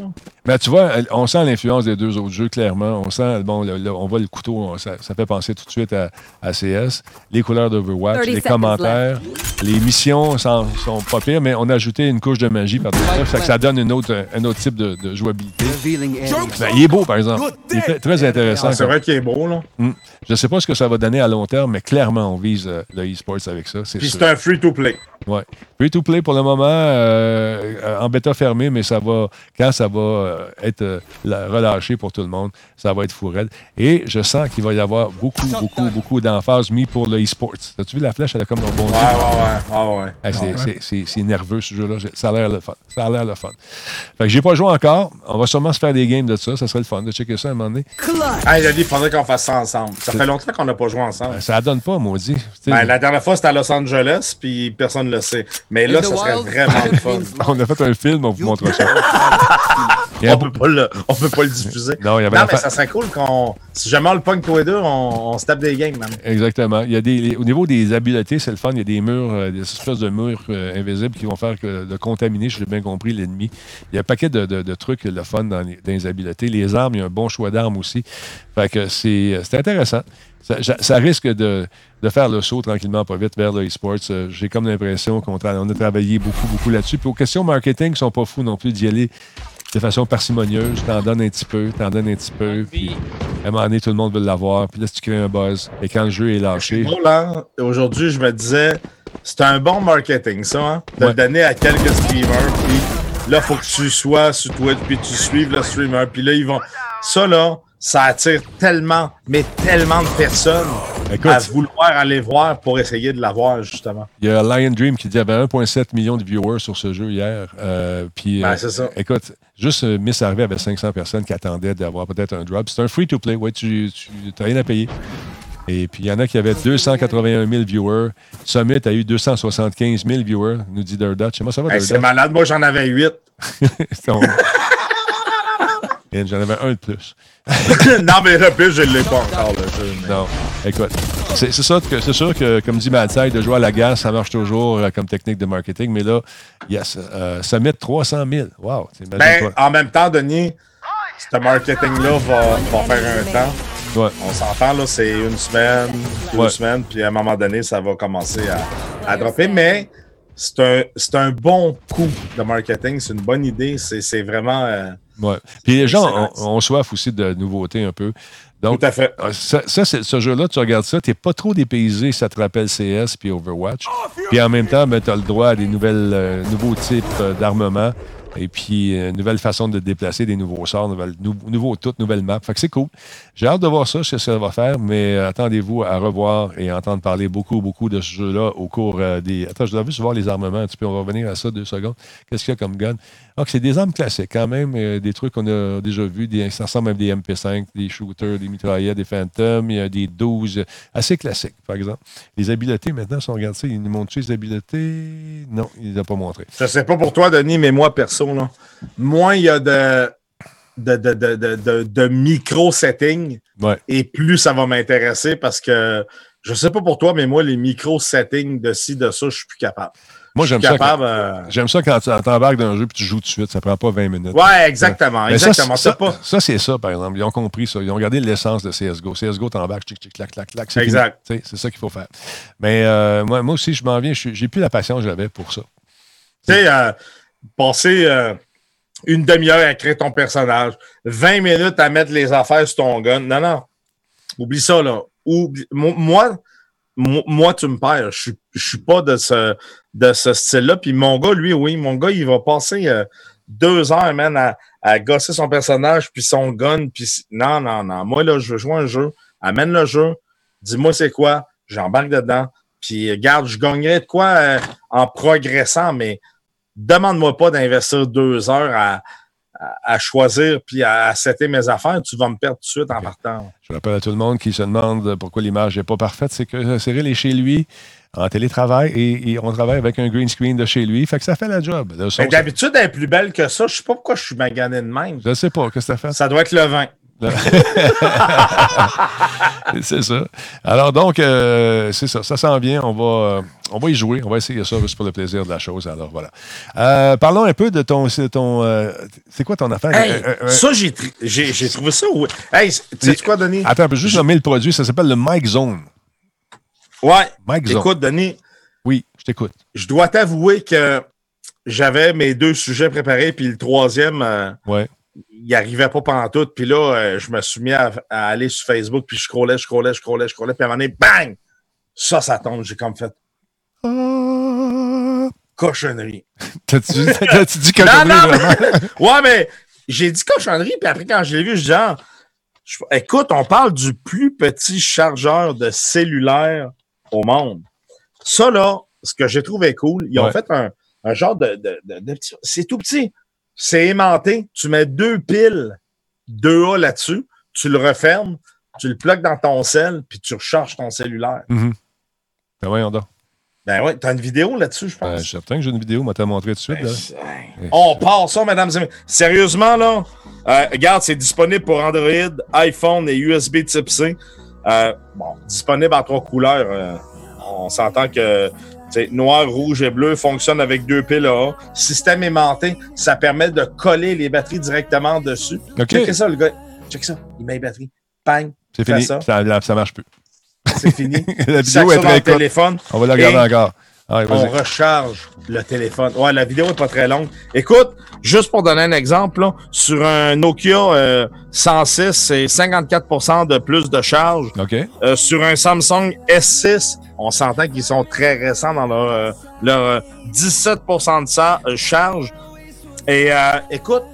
Mais tu vois, on sent l'influence des deux autres jeux, clairement. On sent, bon, le- le- on voit le couteau, on- ça, ça fait penser tout de suite à, à CS. Les couleurs d'Overwatch, 30 les commentaires, les missions sont, sont pas pires, mais on a ajouté une couche de magie par-dessus ça. Fait que ça donne une autre, un autre type de, de jouabilité. Ben, il est beau, par exemple. Il est très, intéressant. C'est vrai qu'il est beau, là. Hum. Je ne sais pas ce que ça va donner à long terme, mais clairement, on vise euh, le e-sports avec ça. C'est Puis c'est un free-to-play. Ouais. Free to play pour le moment, euh, en bêta fermée, mais ça va, quand ça va euh, être euh, relâché pour tout le monde, ça va être fou raide. Et je sens qu'il va y avoir beaucoup, beaucoup, beaucoup d'emphase mis pour le e-sports. As-tu vu la flèche? Elle a comme un bon Ouais, ouais, ouais. ouais, ouais. Hey, c'est- c'est- c'est- c'est nerveux ce jeu-là. Ça a l'air le fun. Ça a l'air le fun. Fait que j'ai pas joué encore. On va sûrement se faire des games de ça. Ça serait le fun de checker ça à un moment donné. Hey, il a dit qu'il faudrait qu'on fasse ça ensemble. Ça fait longtemps qu'on n'a pas joué ensemble. Ça donne pas, maudit. Ben, la dernière fois, c'était à Los Angeles, puis personne ne le sait. Mais là, ça serait wild, vraiment. On a fait un film, on vous montre ça. On peut pas le, on peut pas le diffuser. Non, il y avait non la mais fa- ça serait cool qu'on. Si jamais on le pogne tous les deux, on, on se tape des games, man. Exactement. Il y a des, les- au niveau des habiletés, c'est le fun. Il y a des murs, euh, des espèces de murs euh, invisibles qui vont faire que de contaminer, si j'ai bien compris, l'ennemi. Il y a un paquet de, de- de trucs, le fun dans les, dans les habiletés. Les armes, il y a un bon choix d'armes aussi. Fait que c'est euh, intéressant. Ça, risque de, de faire le saut tranquillement, pas vite, vers le e-sports. Euh, J'ai comme l'impression qu'on on a travaillé beaucoup, beaucoup là-dessus. Puis aux questions marketing, ils sont pas fous non plus d'y aller de façon parcimonieuse. T'en donnes un petit peu, t'en donnes un petit peu. Puis à un moment donné, tout le monde veut l'avoir. Puis là, si tu crées un buzz, et quand le jeu est lâché, Drôle, hein? Aujourd'hui, je me disais, c'est un bon marketing, ça, hein? De Ouais. le donner à quelques streamers, puis là, faut que tu sois sur Twitch, puis tu suives le streamer, puis là, ils vont. Ça, là, ça attire tellement, mais tellement de personnes Écoute, à vouloir aller voir pour essayer de l'avoir, justement. Il y a Lion Dream qui dit qu'il y avait 1,7 million de viewers sur ce jeu hier. Euh, puis, ben, euh, c'est ça. Écoute, juste euh, Miss Harvey avait 500 personnes qui attendaient d'avoir peut-être un drop. C'est un free-to-play. Ouais, tu n'as rien à payer. Et puis, il y en a qui avaient 281 000 viewers. Summit a eu 275 000 viewers, nous dit Dirt Dutch. Moi, ça va, C'est malade. Moi, j'en avais 8. Et J'en avais un de plus. non, mais le plus, je ne l'ai pas encore, le jeu. mais- Non, écoute, c'est ça que c'est sûr que, comme dit Madside, de jouer à la gare, ça marche toujours euh, comme technique de marketing, mais là, yes, euh, ça met 300 000. Wow, Ben, en même temps, Denis, ce marketing-là va, va faire un temps. Ouais. On s'entend, là, c'est une semaine, deux Ouais. semaines, puis à un moment donné, ça va commencer à, à dropper. Mais c'est un, c'est un bon coup de marketing, c'est une bonne idée. C'est c'est vraiment. euh, Ouais. Puis les gens ont, ont soif aussi de nouveautés un peu. Donc, tout à fait. euh, ça, ce jeu-là, tu regardes ça, tu n'es pas trop dépaysé, ça te rappelle CS puis Overwatch. Puis en même temps, tu as le droit à des nouvelles, euh, nouveaux types euh, d'armement et puis euh, nouvelles façons de te déplacer, des nouveaux sorts, nouvelles, nou- nouveaux toutes, nouvelles maps. Fait que c'est cool. J'ai hâte de voir ça, ce que ça va faire, mais euh, attendez-vous à revoir et entendre parler beaucoup, beaucoup de ce jeu-là au cours des. Attends, je dois juste voir les armements un petit peu. On va revenir à ça deux secondes. Qu'est-ce qu'il y a comme gun? Donc, c'est des armes classiques quand même, euh, des trucs qu'on a déjà vus. Des, ça ressemble à des MP5, des shooters, des mitraillettes, des Phantoms. Il y a des 12 euh, assez classiques, par exemple. Les habiletés, maintenant, si on regarde ça, ils nous montrent les habiletés? Non, ils ne ont pas montré. Je sais pas pour toi, Denis, mais moi, perso, là, moins il y a de, de, de, de, de, de- de micro-settings, Ouais. et plus ça va m'intéresser parce que je sais pas pour toi, mais moi, les micro-settings de ci, de ça, je suis plus capable. Moi, j'aime ça. Quand, euh, j'aime ça quand tu t'embarques dans un jeu et tu joues tout de suite. Ça prend pas 20 minutes. Ouais, exactement. Ça, exactement. ça, ça, c'est ça, par exemple. Ils ont compris ça. Ils ont regardé l'essence de CSGO. CSGO, t'embarques, tchic, tchic, clac, clac, clac. c'est Exact. C'est ça qu'il faut faire. Mais euh, moi, moi aussi, je m'en viens. J'ai plus la patience que j'avais pour ça. Tu sais, euh, passer une demi-heure à créer ton personnage, 20 minutes à mettre les affaires sur ton gun. Non, non. Oublie ça, là. Oublie- Moi, mo- moi, tu me perds. Je je suis pas de ce, de ce style-là. Puis mon gars, lui, oui, mon gars, il va passer euh, deux heures, man, à, à gosser son personnage, puis son gun. Puis non, non, non. Moi, là, je veux jouer un jeu. Amène le jeu. Dis-moi c'est quoi. J'embarque dedans. Puis, regarde, je gagnerais de quoi euh, en progressant, mais demande-moi pas d'investir deux heures à, à, choisir puis à, setter mes affaires. Tu vas me perdre tout de suite en partant. Je rappelle à tout le monde qui se demande pourquoi l'image n'est pas parfaite, c'est que Cyril est chez lui en télétravail et, et on travaille avec un green screen de chez lui. Fait que ça fait la job. Le son, Mais D'habitude, elle est plus belle que ça. Je sais pas pourquoi je suis magané de même. je sais pas, qu'est-ce que ça fait? Ça doit être le vin. c'est ça. Alors donc, euh, c'est ça. Ça s'en vient. On va, euh, on va y jouer. On va essayer ça juste pour le plaisir de la chose. Alors voilà. Euh, parlons un peu de ton. C'est ton, euh, c'est quoi ton affaire? Hey, ça, j'ai tr- j'ai j'ai trouvé ça. Hey, tu sais quoi, Denis? Attends, peux juste nommer le produit. Ça s'appelle le Mike Zone. Ouais. Mike Zone. Écoute, Denis, Oui, je t'écoute. je dois t'avouer que j'avais mes deux sujets préparés, puis le troisième, Ouais. Il arrivait pas pendant tout. Puis là, euh, je me suis mis à, à aller sur Facebook, puis je scrollais, je scrollais, je scrollais, je scrollais, puis à un moment donné, bang! Ça, ça tombe. J'ai comme fait Ah. cochonnerie. T'as-tu dit que Non, non, vraiment? Ouais, mais j'ai dit cochonnerie, puis après, quand je l'ai vu, je dis genre, je- écoute, on parle du plus petit chargeur de cellulaire au monde. Ça, là, ce que j'ai trouvé cool, ils ont Ouais. fait un, un genre de, de, de- de petit. C'est tout petit. C'est aimanté. Tu mets deux piles 2A là-dessus, tu le refermes, tu le plugues dans ton sel, puis tu recharges ton cellulaire. Ben voyons donc. Ben ouais, t'as une vidéo là-dessus, je Ben, pense. je suis certain que j'ai une vidéo, moi, t'as montré tout de suite. Ben, là. c'est- On part ça, mesdames et messieurs. Sérieusement, là, euh, regarde, c'est disponible pour Android, iPhone et USB type C. Euh, bon, disponible en trois couleurs. euh, on s'entend que noir, rouge et bleu fonctionne avec deux piles AA. Système aimanté, ça permet de coller les batteries directement dessus. OK, Checkez ça, le gars. Check ça. Il met les batteries. Bang, c'est fini. ça. Ça, ça marche plus. c'est fini. La vidéo est très le téléphone. On va la regarder Et- encore. Allez, on recharge le téléphone. Ouais, la vidéo est pas très longue. Écoute, juste pour donner un exemple, là, sur un Nokia euh, 106, c'est 54% de plus de charge. OK. Euh, sur un Samsung S6, on s'entend qu'ils sont très récents dans leur, euh, leur euh, 17% de sa- euh, charge. Et euh, écoute,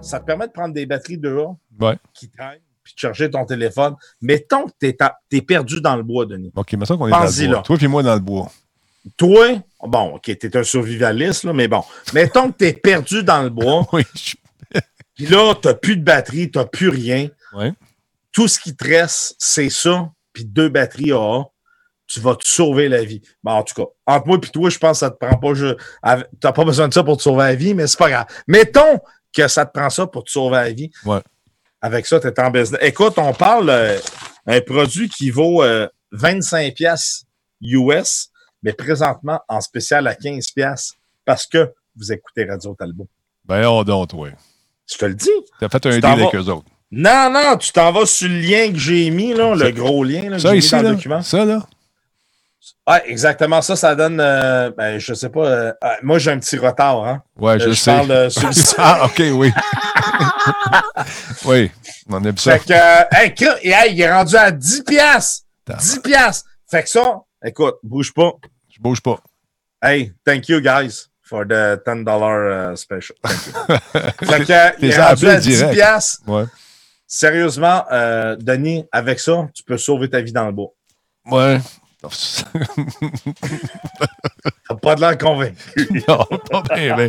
ça te permet de prendre des batteries de A Ouais. qui traînent puis de charger ton téléphone. Mettons que t'es, ta- t'es perdu dans le bois, Denis. OK, mais ça qu'on est dans le bois. là. Toi puis moi dans le bois. Toi, bon, OK, t'es un survivaliste, là, mais bon, mettons que t'es perdu dans le bois, Oui. je- puis là, t'as plus de batterie, t'as plus rien. Ouais. Tout ce qui te reste, c'est ça, puis deux batteries AA. Tu vas te sauver la vie. Bon, en tout cas, entre moi et toi, je pense que ça te prend pas. Je, t'as pas besoin de ça pour te sauver la vie, mais c'est pas grave. Mettons que ça te prend ça pour te sauver la vie. Ouais. Avec ça, tu es en business. Écoute, on parle euh, un produit qui vaut euh, 25 pièces US, mais présentement en spécial à 15 pièces parce que vous écoutez Radio Talbot. Ben, on donc, toi. Je te le dis. T'as fait un Tu deal avec eux autres. Non, non, tu t'en vas sur le lien que j'ai mis, là, le gros lien là, que Ça j'ai mis dans le là. document. Ça, là. Ouais, exactement. Ça, ça donne, euh, ben, je sais pas. euh, euh, moi, j'ai un petit retard, hein. Ouais, je Euh, sais. parle sur le. Ah, OK, oui. oui, on aime ça. Fait que, hey, il est rendu à 10 piastres. 10 piastres. Fait que ça, écoute, bouge pas. Je bouge pas. Hey, thank you, guys, for the $10 uh, special. Thank you. fait que, euh, il T'es est rendu appelé à 10 direct. piastres. Ouais. Sérieusement, euh, Denis, avec ça, tu peux sauver ta vie dans le bois. Ouais. T'as pas de l'air convaincu. non, pas bien, mais-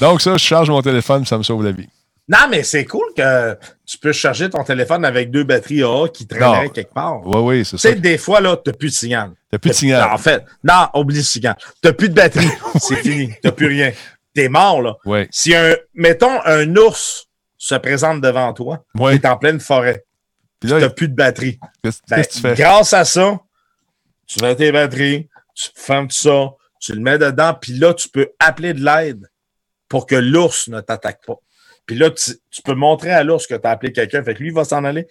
Donc, ça, je charge mon téléphone, ça me sauve la vie. Non, mais c'est cool que tu peux charger ton téléphone avec deux batteries AA qui traîneraient quelque part. Oui, oui, c'est Tu ça. sais, des fois, là, t'as plus de signal. T'as plus de signal. En fait, non, oublie le signal. T'as plus de batterie. c'est fini. T'as plus rien. T'es mort, là. Oui, Si un, mettons, un ours se présente devant toi, t'es en pleine forêt, Puis là, t'as plus de batterie. qu'est-ce Ben, qu'est-ce que tu fais? grâce à ça, tu mets tes batteries, tu fermes ça, tu le mets dedans, puis là, tu peux appeler de l'aide pour que l'ours ne t'attaque pas. Puis là, tu, tu peux montrer à l'ours que tu as appelé quelqu'un, fait que lui, il va s'en aller.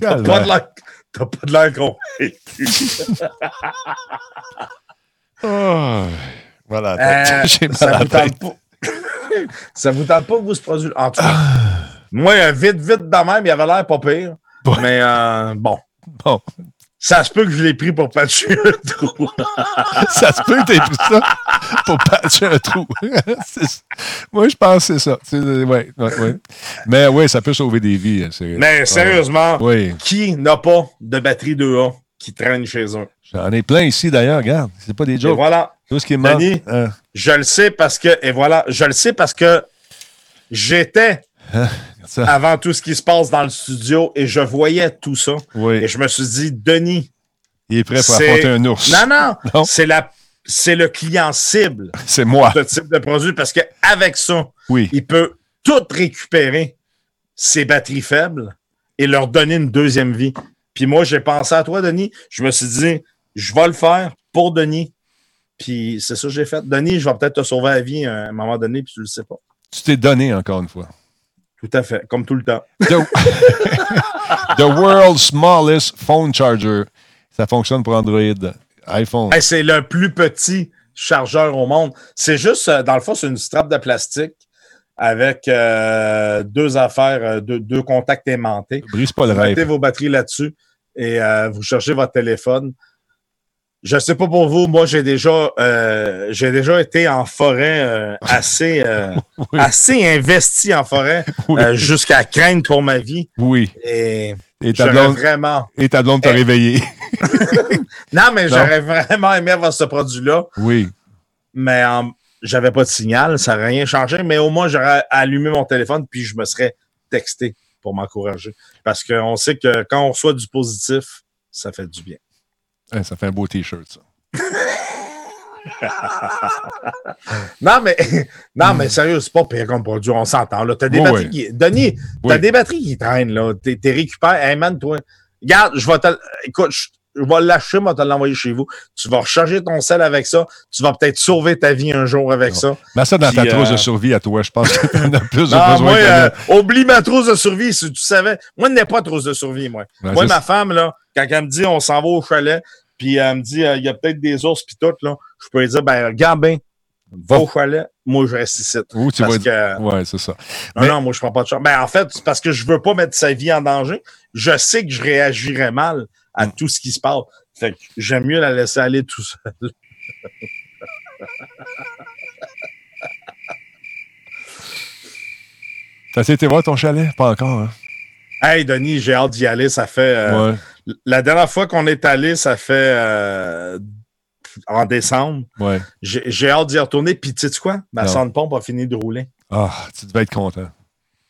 T'as pas de l'air, t'as pas de l'air convaincu. Ah, voilà. Euh, J'ai mal à ça vous tente pas. ça vous tente pas que vous se produisez. En tout cas, moi, euh, vite, vite de même, il avait l'air pas pire. Mais euh, bon. Bon, Ça se peut que je l'ai pris pour patcher un trou. ça se peut que t'aies pris ça pour patcher un trou. Moi, je pense que c'est ça. C'est- ouais, ouais, ouais. Mais oui, ça peut sauver des vies. c'est- Mais sérieusement, Oui, qui n'a pas de batterie 2A qui traîne chez eux? j'en ai plein ici d'ailleurs, regarde. C'est pas des Et jokes. voilà. Tout ce qui est mort. Denis. Hein, Je le sais parce que, et voilà, je le sais parce que j'étais ça. avant tout ce qui se passe dans le studio et je voyais tout ça. Oui, Et je me suis dit, Denis, il est prêt pour affronter un ours. Non, non, Non? c'est la c'est le client cible C'est moi. de ce type de produit parce qu'avec ça, Oui. il peut tout récupérer ses batteries faibles et leur donner une deuxième vie. Puis moi, j'ai pensé à toi, Denis. Je me suis dit, je vais le faire pour Denis. Puis c'est ça que j'ai fait. Denis, je vais peut-être te sauver la vie à un moment donné, puis tu le sais pas. Tu t'es donné encore une fois. Tout à fait, comme tout le temps. The, The world's smallest phone charger. Ça fonctionne pour Android, iPhone. Hey, c'est le plus petit chargeur au monde. C'est juste, euh, dans le fond, c'est une strap de plastique avec euh, deux affaires, euh, deux, deux contacts aimantés. Brise pas le Vous mettez vos batteries là-dessus et euh, vous cherchez votre téléphone. Je sais pas pour vous, moi j'ai déjà euh, j'ai déjà été en forêt euh, assez euh, Oui. assez investi en forêt Oui. euh, jusqu'à craindre pour ma vie Oui. et Et ta blonde, vraiment et ta blonde t'a Eh. réveillé? non mais j'aurais vraiment aimé avoir ce produit là Oui. mais j'avais pas de signal ça n'aurait rien changé mais au moins j'aurais allumé mon téléphone puis je me serais texté pour m'encourager parce qu'on sait que quand on reçoit du positif ça fait du bien Eh, Ça fait un beau T-shirt, ça. Non, mais, non, mais sérieux, c'est pas pire comme produit, on s'entend. là. T'as des batteries qui. Denis, t'as Oui. des batteries qui traînent, là. T'es, t'es récupères. Hey man, toi. Regarde, je vais te. Écoute, je, je vais lâcher, moi, te l'envoyer chez vous. Tu vas recharger ton sel avec ça. Tu vas peut-être sauver ta vie un jour avec ça. Mets ça dans Puis, ta trousse euh, de survie à toi. Je pense que t'en as plus de Non, besoin moi, euh, oublie ma trousse de survie, si tu savais. Moi, je n'ai pas de trousse de survie, moi. Moi, ma femme, là, quand elle me dit on s'en va au chalet, puis elle me dit euh, il y a peut-être des ours puis tout, là, je peux lui dire, ben, regarde bien, va au chalet, moi, je reste ici. Où tu Parce vas que, Ouais, c'est ça. non, Mais- non, moi, je prends pas de chance. Ben, en fait, c'est parce que je veux pas mettre sa vie en danger. Je sais que je réagirais mal à Mm. tout ce qui se passe. Fait que j'aime mieux la laisser aller tout seul. S'est été voir ton chalet? Pas encore, hein? Hey, Denis, j'ai hâte d'y aller. Ça fait. euh, Ouais. La dernière fois qu'on est allé, ça fait euh, en décembre. Ouais. J'ai hâte d'y retourner. Puis, tu sais quoi? Ma sonde pompe a fini de rouler. Ah, tu devais être content.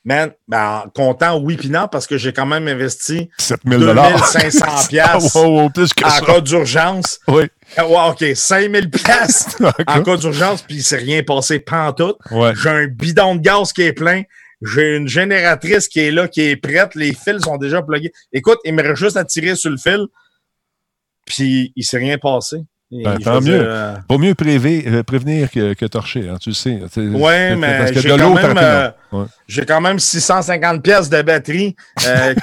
Man, ben, content, oui, puis non, parce que j'ai quand même investi 7000 2500 piastres Ah, wow, wow, en cas d'urgence. Oui. Ah, Ouais, OK, 5000 piastres en cas d'urgence, puis il s'est rien passé pantoute. Ouais. J'ai un bidon de gaz qui est plein. J'ai une génératrice qui est là, qui est prête. Les fils sont déjà plugués. Écoute, il me reste juste à tirer sur le fil, puis il s'est rien passé. Ben, tant mieux. euh, Vaut mieux préver- euh, prévenir que, que torcher, hein, tu le sais. C'est- mais j'ai quand euh, Ouais. Quand même 650 pièces de batterie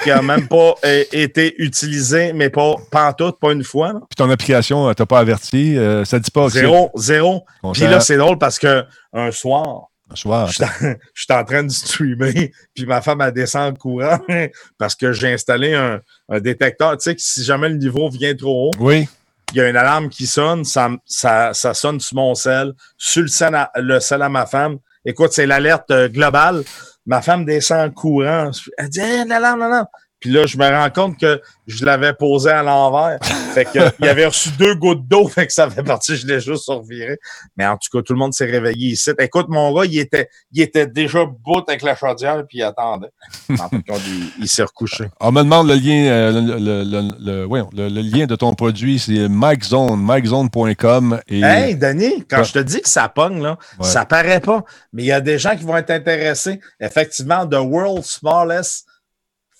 qui a même pas été utilisée, mais pas pantoute, pas une fois. là. Puis ton application, t'as pas averti. ça dit pas Zéro, zéro. Puis là, c'est drôle parce que un soir, soir. je suis en- je suis en train de streamer, puis ma femme a descend en courant parce que j'ai installé un, un détecteur. Tu sais que si jamais le niveau vient trop haut, Oui. il y a une alarme qui sonne, ça, ça, ça sonne sur mon sel, sur le sel à, le sel à ma femme. Écoute, c'est l'alerte euh, globale. Ma femme descend en courant. Elle dit hey, l'alarme, l'alarme. Puis là, je me rends compte que je l'avais posé à l'envers. Fait que il avait reçu deux gouttes d'eau, fait que ça fait partie, je l'ai juste reviré. Mais en tout cas, tout le monde s'est réveillé ici. Écoute, mon gars, il était, il était déjà bout avec la chaudière, puis il attendait. En tout cas, il, il s'est recouché. On me demande le lien, euh, le, le- le- le- voyons, le- le lien de ton produit, c'est MikeZone, MikeZone.com. Et Hey, Denis, quand je te dis que ça pogne, là, Ouais. ça paraît pas. Mais il y a des gens qui vont être intéressés. Effectivement, The World's Smallest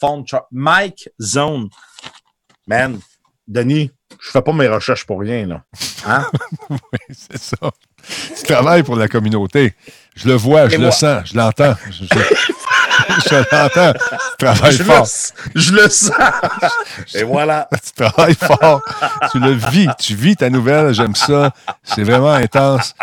Phone Chart. Mike Zone. Man, Denis, je fais pas mes recherches pour rien, là. Hein? c'est ça. Tu travailles pour la communauté. Je le vois, je Et le moi- sens, je l'entends. Je, je- je l'entends. Tu travailles je, fort. le, je le sens. Et voilà. Tu travailles fort. tu le vis. Tu vis ta nouvelle. J'aime ça. C'est vraiment intense.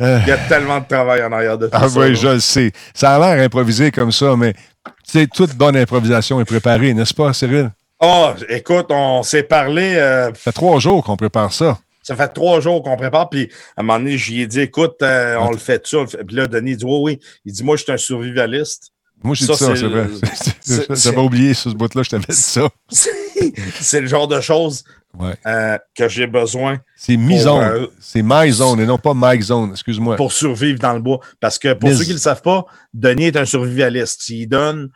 Euh, Il y a tellement de travail en arrière de tout ah ça. oui, là. je le sais. Ça a l'air improvisé comme ça, mais tu sais, toute bonne improvisation est préparée, n'est-ce pas, Cyril? Oh, écoute, on s'est parlé. euh, Ça fait trois jours qu'on prépare ça. Ça fait trois jours qu'on prépare, puis à un moment donné, j'y ai dit, écoute, euh, on le fait ça. Puis là, Denis dit, oui, oui. Il dit, moi, je suis un survivaliste. Moi, j'ai dit ça, c'est vrai. J'avais oublié sur ce bout-là, je t'avais dit ça. c'est le genre de choses Ouais. euh, que j'ai besoin C'est mi-zone. euh, C'est my zone et non pas Mike zone. Excuse-moi. pour survivre dans le bois. Parce que pour Mais- ceux qui ne le savent pas, Denis est un survivaliste. Il donne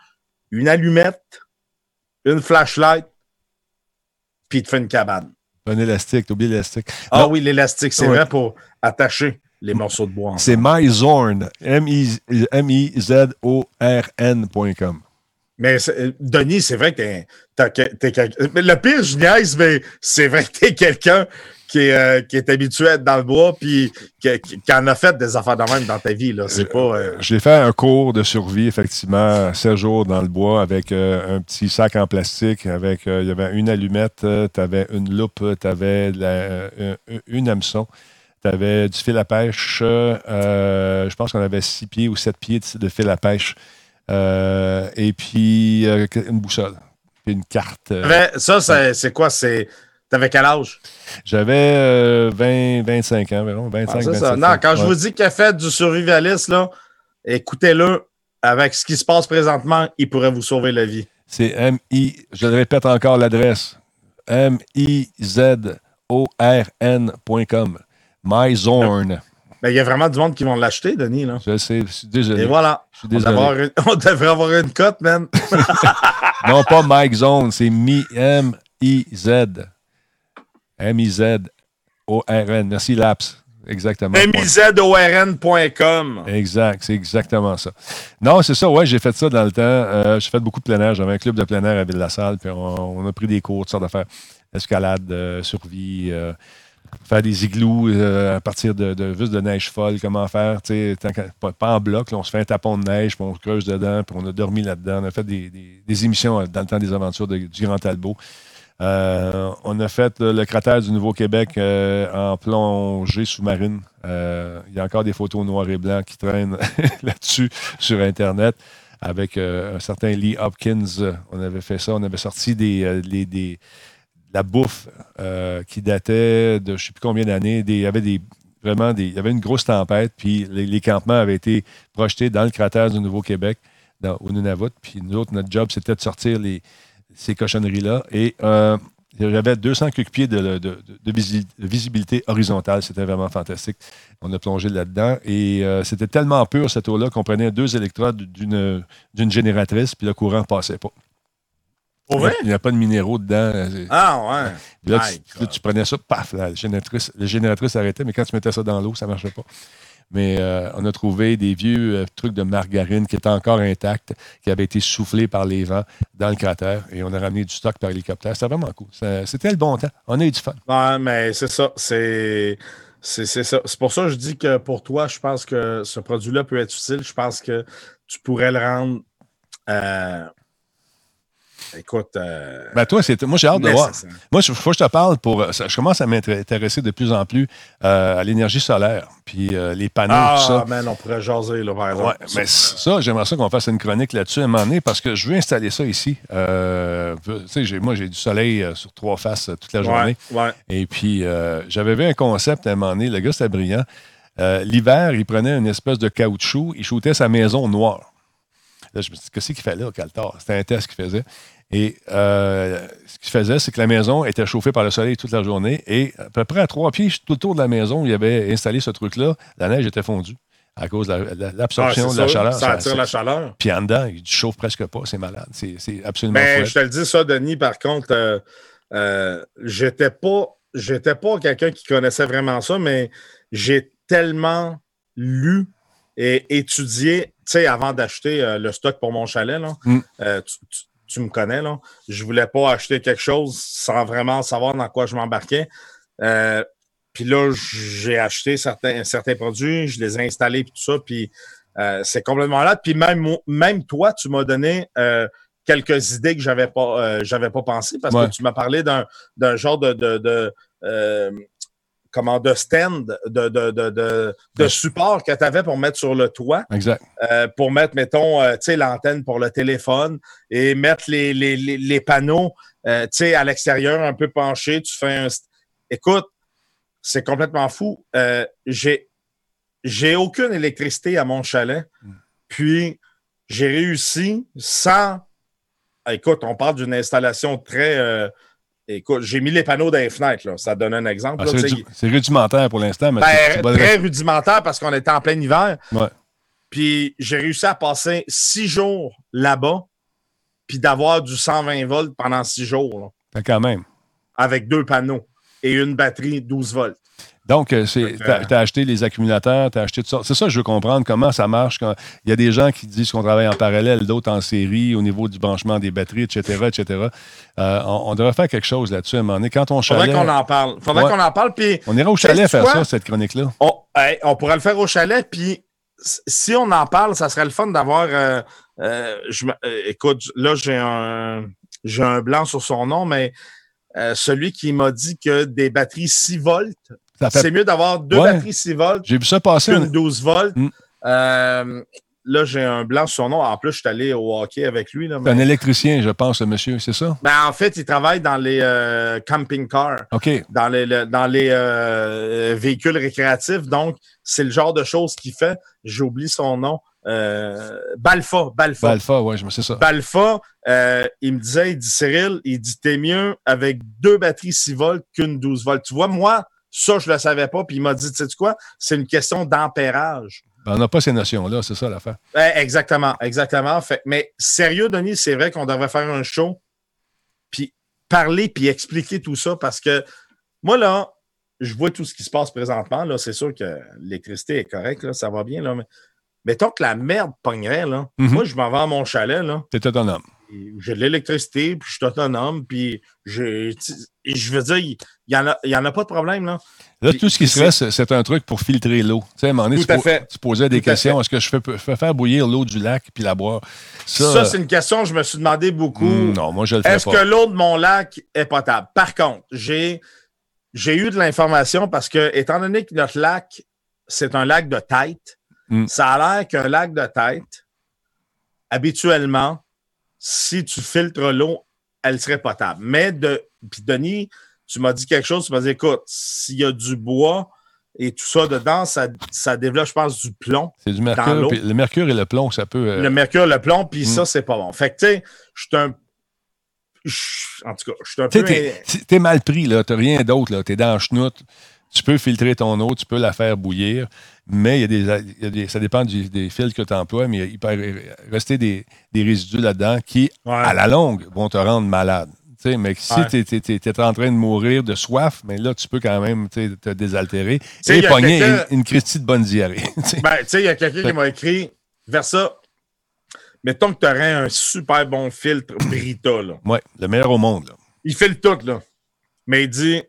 une allumette, une flashlight, puis il te fait une cabane. Un élastique, t'as oublié l'élastique. Ah oui, l'élastique, c'est Ouais. vrai pour attacher les morceaux de bois. C'est MyZorn. M-I-Z-O-R-N.com. Mais euh, Denis, c'est vrai que t'es, t'as- que- t'es quel- mais Le pire, je niaise, mais c'est vrai que t'es quelqu'un qui est, euh, qui est habitué à être dans le bois puis qui, qui- qui en a fait des affaires de même dans ta vie. Là. C'est pas. euh, J'ai fait un cours de survie, effectivement, 16 jours dans le bois avec euh, un petit sac en plastique, avec euh, il y avait une allumette, tu avais une loupe, tu avais une hameçon, tu avais du fil à pêche. euh, je pense qu'on avait six pieds ou sept pieds de, de fil à pêche. euh, et puis euh, une boussole, puis une carte. ça, c'est, quoi? C'est, t'avais quel âge? J'avais euh, 20, 25 ans, environ, 25, Ah, c'est 27 ça. Non, quand je vous dis qu'il a fait du survivaliste, écoutez-le. Avec ce qui se passe présentement, il pourrait vous sauver la vie. C'est M-I, je le répète encore l'adresse, M-I-Z-O-R-N.com. MyZorn. Mais il y a vraiment du monde qui vont l'acheter, Denis. Là. Je sais, je suis désolé. Et voilà. Je suis On devrait, avoir une, on devrait avoir une cote, man. Non, pas Mike Zone, c'est Mi- M-I-Z. M-I-Z-O-R-N. Merci, Laps. Exactement. mizorn.com. Exact, c'est exactement ça. Non, c'est ça, ouais, j'ai fait ça dans le temps. Euh, j'ai fait beaucoup de plein air. J'avais un club de plein air à Ville-la-Salle, puis on, on a pris des cours, toutes sortes d'affaires. Escalade, euh, survie, euh, faire des igloos euh, à partir de, de de neige folle, comment faire, pas, pas en bloc, on se fait un tapon de neige, puis on creuse dedans, puis on a dormi là-dedans. On a fait des, des- émissions euh, dans le temps des aventures du Grand Talbot. Euh, on a fait le cratère du Nouveau-Québec en plongée sous-marine. Il y a encore des photos noir et blanc qui traînent là-dessus sur Internet avec un certain Lee Hopkins. On avait fait ça. On avait sorti des, les- des- de la bouffe euh, qui datait de je ne sais plus combien d'années. Il y avait vraiment une grosse tempête, puis les, campements avaient été projetés dans le cratère du Nouveau-Québec, au Nunavut. Puis nous autres, notre job, c'était de sortir ces cochonneries-là. Et j'avais 200 quelques pieds de, de- de- de visi- de visibilité horizontale. C'était vraiment fantastique. On a plongé là-dedans. Et euh, c'était tellement pur, cette eau-là, qu'on prenait deux électrodes d'une génératrice, puis le courant ne passait pas. Pour vrai? Il n'y a pas de minéraux dedans. Ah, ouais. Puis là, tu, là, tu prenais ça, paf, la génératrice, la génératrice arrêtait, mais quand tu mettais ça dans l'eau, ça ne marchait pas. Mais euh, on a trouvé des vieux euh, trucs de margarine qui étaient encore intacts, qui avaient été soufflés par les vents dans le cratère, et on a ramené du stock par hélicoptère. C'était vraiment cool. C'était le bon temps. On a eu du fun. Ouais, mais c'est ça. C'est. C'est c'est ça. C'est pour ça que je dis que pour toi, je pense que ce produit-là peut être utile. Je pense que tu pourrais le rendre. euh, écoute. euh, Ben toi, c'est, moi, j'ai hâte de voir. Moi, il faut que je te parle pour. ça- je commence à m'intéresser de plus en plus euh, à l'énergie solaire, puis euh, les panneaux, tout ça. Ah, man, on pourrait jaser, là, exemple. Ouais, mais ça, j'aimerais ça qu'on fasse une chronique là-dessus à un moment donné parce que je veux installer ça ici. Euh, tu sais, j'ai- moi, j'ai du soleil euh, sur trois faces euh, toute la journée. Ouais, ouais. Et puis, euh, j'avais vu un concept à un moment donné. Le gars, c'était brillant. Euh, L'hiver, il prenait une espèce de caoutchouc, il shootait sa maison noire. Là, je me suis dit, qu'est-ce qu'il fait là, Caltar? C'était un test qu'il faisait. Et euh, ce qu'il faisait, c'est que la maison était chauffée par le soleil toute la journée. Et à peu près à trois pieds, tout autour de la maison, où il avait installé ce truc-là, la neige était fondue à cause de la- la- Ah, l'absorption c'est de la sûr, chaleur. Ça attire ça- la chaleur. Puis en dedans, il chauffe presque pas, c'est malade. C'est absolument Mais fouette. je te le dis, ça, Denis, par contre, euh, euh, j'étais pas, j'étais pas quelqu'un qui connaissait vraiment ça, mais j'ai tellement lu et étudié, tu sais, avant d'acheter euh, le stock pour mon chalet, là, Mm. euh, tu, tu- tu me connais, là, je voulais pas acheter quelque chose sans vraiment savoir dans quoi je m'embarquais. Euh, puis là, j'ai acheté certains, certains produits, je les ai installés, puis tout ça, puis euh, c'est complètement là. Puis même, même toi, tu m'as donné euh, quelques idées que j'avais pas, j'avais pas pensé parce Ouais. que tu m'as parlé d'un, d'un genre de, de, de, comment, de stand, de, de, de, de, support que tu avais pour mettre sur le toit, Exact. euh, pour mettre, mettons, euh, tu sais, l'antenne pour le téléphone et mettre les, les, les, les panneaux, euh, tu sais, à l'extérieur, un peu penché. Tu fais un. Écoute, c'est complètement fou. Euh, j'ai, j'ai aucune électricité à mon chalet. Mm. Puis, j'ai réussi sans. Écoute, on parle d'une installation très. Écoute, j'ai mis les panneaux dans les fenêtres, là. Ça donne un exemple. Ah, c'est, rudu- rudimentaire pour l'instant, mais ben, le- très rudimentaire parce qu'on était en plein hiver. Ouais. Puis j'ai réussi à passer six jours là-bas, puis d'avoir du 120 volts pendant six jours, là, quand même. avec deux panneaux. et une batterie 12 volts. Donc, tu as, acheté les accumulateurs, tu as acheté tout ça. C'est ça je veux comprendre, comment ça marche. Quand... Il y a des gens qui disent qu'on travaille en parallèle, d'autres en série, au niveau du branchement des batteries, etc., etc. Euh, on, devrait faire quelque chose là-dessus à un moment donné. Quand on chalet... Faudrait qu'on en parle. Faudrait qu'on en parle, puis... On ira au chalet faire ça, cette chronique-là. On, on pourrait le faire au chalet, puis si on en parle, ça serait le fun d'avoir... Euh, euh, écoute, là, j'ai un, j'ai un blanc sur son nom, mais celui qui m'a dit que des batteries 6 volts c'est mieux d'avoir deux batteries 6 volts. J'ai vu ça passer. Une 12 volts. Mm. Euh, là, j'ai un blanc sur son nom. En plus, je suis allé au hockey avec lui. C'est un électricien, je pense, le monsieur, c'est ça? Ben, en fait, il travaille dans les euh, camping cars. OK. Dans les, dans les euh, véhicules récréatifs. Donc, c'est le genre de choses qu'il fait. J'oublie son nom. Balfa, Balfa. Balfa, oui, je me sais ça. Balfa, il me disait, il dit Cyril, il dit t'es mieux avec deux batteries 6 volts qu'une 12 volts. Tu vois, moi, ça, je ne le savais pas. Puis il m'a dit, tu sais quoi? C'est une question d'ampérage. Ben, on n'a pas ces notions-là, c'est ça l'affaire. exactement, exactement. Fait, mais sérieux, Denis, c'est vrai qu'on devrait faire un show, puis parler, puis expliquer tout ça, parce que moi, là, je vois tout ce qui se passe présentement. Là, c'est sûr que l'électricité est correcte, là, ça va bien, là, mais mettons que la merde pognerait, là. Mm-hmm. Moi, je m'en vais à mon chalet, là. T'es autonome j'ai de l'électricité, puis je suis autonome, puis je, je veux dire, il n'y en, a, en a pas de problème. Là, là tout ce qui se reste, c'est un truc pour filtrer l'eau. Tu sais, à un moment donné, tu, posais des questions. Est-ce que je fais, faire bouillir l'eau du lac puis la boire? Ça, c'est une question que je me suis demandé beaucoup. Hmm, non, moi, je le fais Est-ce que l'eau de mon lac est potable? Par contre, j'ai, j'ai eu de l'information parce que, étant donné que notre lac, c'est un lac de tête, hmm. ça a l'air qu'un lac de tête, habituellement, si tu filtres l'eau, elle serait potable. Mais de. Puis Denis, tu m'as dit quelque chose, tu m'as dit écoute, s'il y a du bois et tout ça dedans, ça, ça développe, je pense, du plomb. C'est du mercure. le mercure et le plomb, ça peut. Euh, le mercure, le plomb, puis ça, mm. c'est pas bon. Fait que, tu sais, je suis un. en tout cas, je suis un peu. T'es mal pris, là. T'as rien d'autre, là. T'es dans la chenoute. Tu peux filtrer ton eau, tu peux la faire bouillir, mais il y a des, ça dépend des fils que tu emploies, mais il peut rester des, résidus là-dedans qui, à la longue, vont te rendre malade. Mais si tu es, en train de mourir de soif, mais là, tu peux quand même te désaltérer et pogner une, une de bonne diarrhée. ben, tu sais, il y a quelqu'un qui m'a écrit vers ça. Mettons que tu aurais un super bon filtre Brita. Oui, le meilleur au monde. Il fait le tout, là. Mais il dit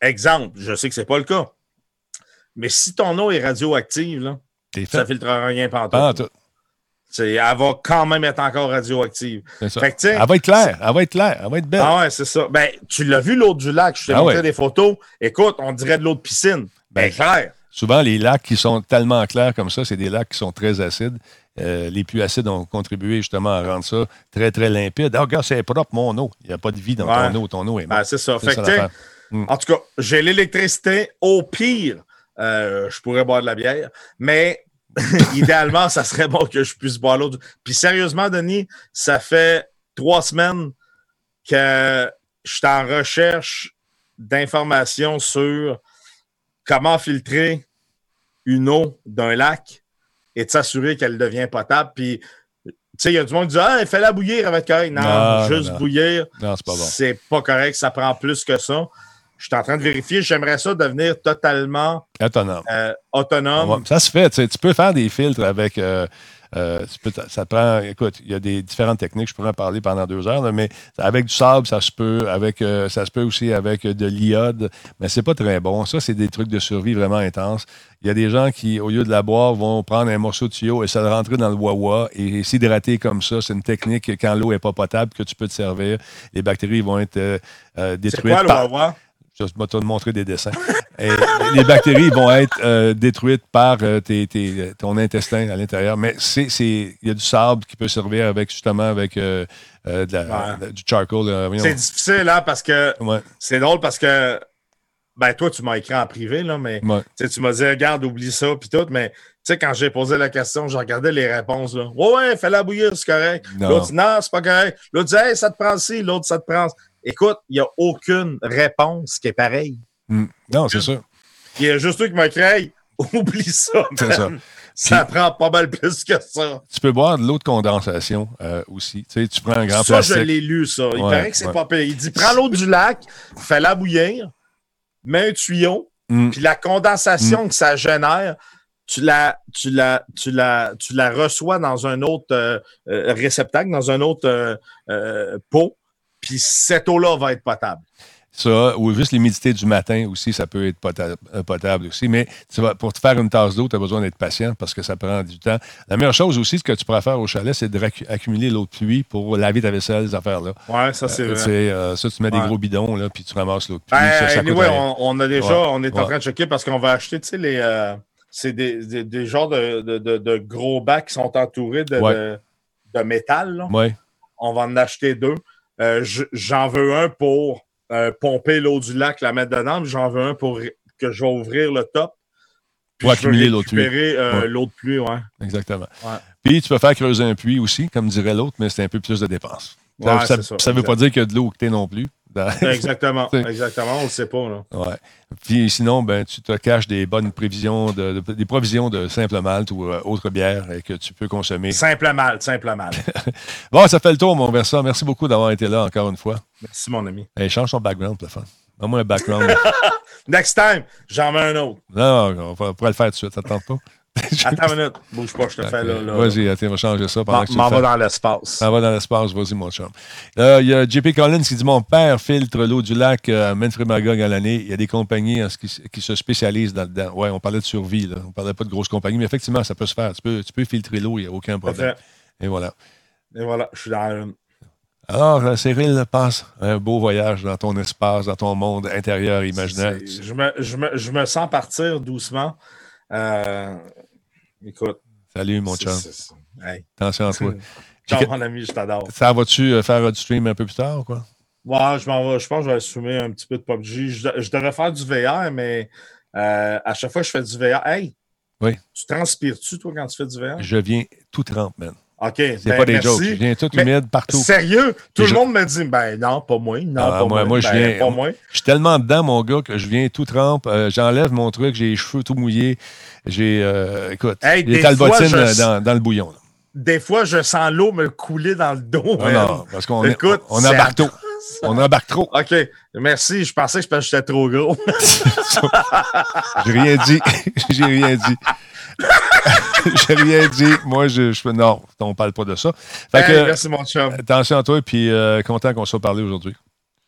Exemple, je sais que ce n'est pas le cas. Mais si ton eau est radioactive, là, ça ne filtrera rien pendant tout. Elle va quand même être encore radioactive. Fait que, elle va être claire, elle va être claire, elle va être belle. Ah ouais, c'est ça. Ben, tu l'as vu l'eau du lac, je t'ai ah montré des photos. Écoute, on dirait de l'eau de piscine. Ben, ben clair. Souvent, les lacs qui sont tellement clairs comme ça, c'est des lacs qui sont très acides. Euh, les plus acides ont contribué justement à rendre ça très, très limpide. Ah, regarde, c'est propre, mon eau. Il n'y a pas de vie dans ton eau. Ton eau est ben, c'est ça. Fait que, Mm. En tout cas, j'ai l'électricité. Au pire, euh, je pourrais boire de la bière, mais idéalement, ça serait bon que je puisse boire l'autre. Puis sérieusement, Denis, ça fait trois semaines que je suis en recherche d'informations sur comment filtrer une eau d'un lac et de s'assurer qu'elle devient potable. Puis, tu sais, il y a du monde qui dit Ah, fais-la bouillir avec correct. Non, juste bouillir. Non, c'est pas bon. C'est pas correct, ça prend plus que ça. Je suis en train de vérifier. J'aimerais ça devenir totalement autonome. Euh, autonome. Ça se fait. Tu, peux faire des filtres avec. Euh, euh, ça prend, écoute, il y a des différentes techniques, je pourrais en parler pendant deux heures, mais avec du sable, ça se peut, avec, ça se peut aussi avec de l'iode, mais c'est pas très bon. Ça, c'est des trucs de survie vraiment intenses. Il y a des gens qui, au lieu de la boire, vont prendre un morceau de tuyau et ça le rentrer dans le wawa et s'hydrater comme ça. C'est une technique quand l'eau n'est pas potable que tu peux te servir. Les bactéries vont être détruites. C'est quoi le wawa? Je vais te montrer des dessins. les bactéries vont être euh, détruites par euh, ton intestin à l'intérieur. Mais il y a du sable qui peut servir avec justement avec euh, du charcoal. c'est difficile là hein, parce que c'est drôle parce que ben toi tu m'as écrit en privé là, mais tu m'as dit regarde oublie ça puis tout, mais tu sais quand j'ai posé la question, je regardais les réponses là. Ouais ouais, fais-la bouillir, c'est correct. L'autre dit non, c'est pas correct. L'autre dit hey, ça te prend ci, l'autre ça te prend. Écoute, il n'y a aucune réponse qui est pareille. Hmm. Non, c'est ça. Il y a juste toi qui m'a créé. Oublie ça. C'est ça. Ça prend pas mal plus que ça. Tu peux boire de l'eau de condensation euh, aussi. Tu, sais, tu prends un grand ça, plastique. Ça, je l'ai lu, ça. Il paraît que c'est pas pire. Il dit prends l'eau du lac, fais-la bouillir, mets un tuyau, Mm. puis la condensation que ça génère, tu la, tu la, tu la, tu la reçois dans un autre euh, euh, réceptacle, dans un autre pot, puis cette eau-là va être potable. Ça, ou juste l'humidité du matin aussi, ça peut être potable, euh, potable aussi. Mais tu vas, pour te faire une tasse d'eau, tu as besoin d'être patient parce que ça prend du temps. La meilleure chose aussi, ce que tu pourras faire au chalet, c'est d'accumuler l'eau de pluie pour laver ta vaisselle, ces affaires-là. Ouais, ça, c'est Euh, vrai. euh, ça, tu mets des gros bidons, là, puis tu ramasses l'eau de pluie. Ben, ça, anyway, on, on a déjà, Ouais. on est en train de checker parce qu'on va acheter, tu sais, les. euh, c'est des, des, des genres de, de, de, de gros bacs qui sont entourés de, de, métal. là. On va en acheter deux. Euh, je- J'en veux un pour euh, pomper l'eau du lac, la mettre dedans, puis j'en veux un pour que je vais ouvrir le top. Puis Pour accumuler l'eau de pluie. euh, Ouais. l'eau de pluie, ouais. Exactement. Ouais. Puis tu peux faire creuser un puits aussi, comme dirait l'autre, mais c'est un peu plus de dépenses. Ça Ouais, ça veut pas dire qu'il y a de l'eau que tu non plus. Dans- Exactement, exactement, on le sait pas. Là. Ouais. Puis sinon, ben, tu te caches des bonnes prévisions, de, de- des provisions de simple malt ou euh, autre bière euh, que tu peux consommer. Simple mal, simple mal. Bon, ça fait le tour, mon Versa. Merci beaucoup d'avoir été là encore une fois. Merci, mon ami. Change ton background, pour le fun. Donne-moi un background. Next time, j'en mets un autre. non, on va- on pourrait le faire tout de suite. Ça te tente pas? Attends une minute. Bouge pas, je te fais là. là. Vas-y, attends, on va changer ça pendant M'en que m'en va dans l'espace. Ça va dans l'espace, vas-y, mon chum. Euh, Il y a JP Collins qui dit Mon père filtre l'eau du lac euh, à Manfred Magog à l'année. Il y a des compagnies ce qui, qui se spécialisent dans dedans. Oui, on parlait de survie, là. on parlait pas de grosses compagnies, mais effectivement, ça peut se faire. Tu peux, tu peux filtrer l'eau, il n'y a aucun problème. Et voilà. Et voilà, je suis dans une. Alors, euh, Cyril, passe un beau voyage dans ton espace, dans ton monde intérieur imaginaire. Je me, je, me, je me sens partir doucement. Euh, écoute. Salut, mon chum. Hey. Attention à toi. Ciao, mon ami, je t'adore. Ça vas-tu euh, faire du stream un peu plus tard ou quoi? Ouais, je, m'en vais, je pense que je vais assumer un petit peu de PUBG. Je, je devrais faire du VR, mais euh, à chaque fois que je fais du VR, hey, Oui. tu transpires-tu, toi, quand tu fais du VR? Je viens tout trempe, man. OK. C'est ben, pas des merci. jokes. Je viens tout Mais humide partout. Sérieux? Tout Je- le monde me dit, ben non, pas moi. Non, Ah, pas moi- moi. je Ben, viens- Pas moi. Je suis tellement dedans, mon gars, que je viens tout trempe. Euh, J'enlève mon truc, j'ai les cheveux tout mouillés. J'ai, euh, écoute, Hey, les des talbotines je- euh, dans, dans le bouillon. là. Des fois, je sens l'eau me couler dans le dos. Non, man. non, parce qu'on on embarque trop. atroce. On embarque trop. OK. Merci. Je pensais que j'étais trop gros. J'ai rien dit. J'ai rien dit. J'ai rien dit. Moi, je, je non, on parle pas de ça. Fait Hey, que, merci, mon chum. attention à toi, puis euh, content qu'on soit parlé aujourd'hui.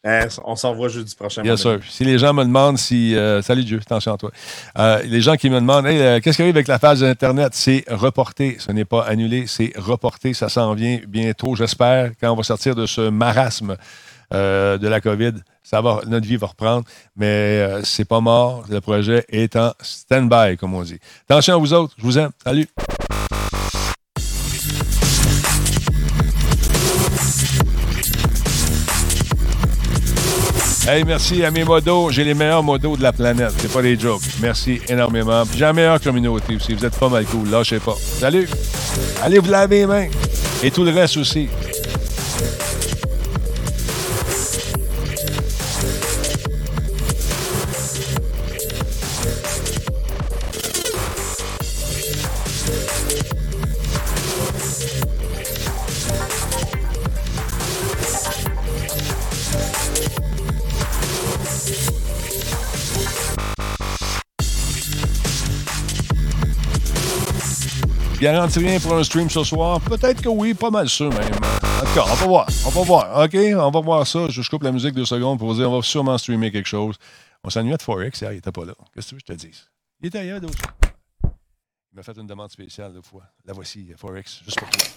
Hey, on s'en voit jeudi prochain. Bien sûr. Si les gens me demandent si. euh, salut Dieu, attention à toi. Euh, les gens qui me demandent Hey, euh, qu'est-ce qui arrive avec la phase Internet? C'est reporté. Ce n'est pas annulé, c'est reporté. Ça s'en vient bientôt, j'espère, quand on va sortir de ce marasme euh, de la COVID. Notre vie va reprendre, mais euh, c'est pas mort. Le projet est en stand-by, comme on dit. Attention à vous autres. Je vous aime. Salut. Hey, merci à mes modos. J'ai les meilleurs modos de la planète. C'est pas des jokes. Merci énormément. J'ai la meilleure communauté aussi. Vous êtes pas mal cool. Lâchez pas. Salut. Allez vous laver les mains. Et tout le reste aussi. Garantis rien pour un stream ce soir? Peut-être que oui, pas mal sûr même. En tout cas, on va voir. On va voir. OK? On va voir ça. Je coupe la musique deux secondes pour vous dire on va sûrement streamer quelque chose. On s'ennuyait de Forex hier, il était pas là. Qu'est-ce que tu veux que je te dise? Il était ailleurs d'autres. Il m'a fait une demande spéciale deux fois. La voici, Forex, juste pour toi.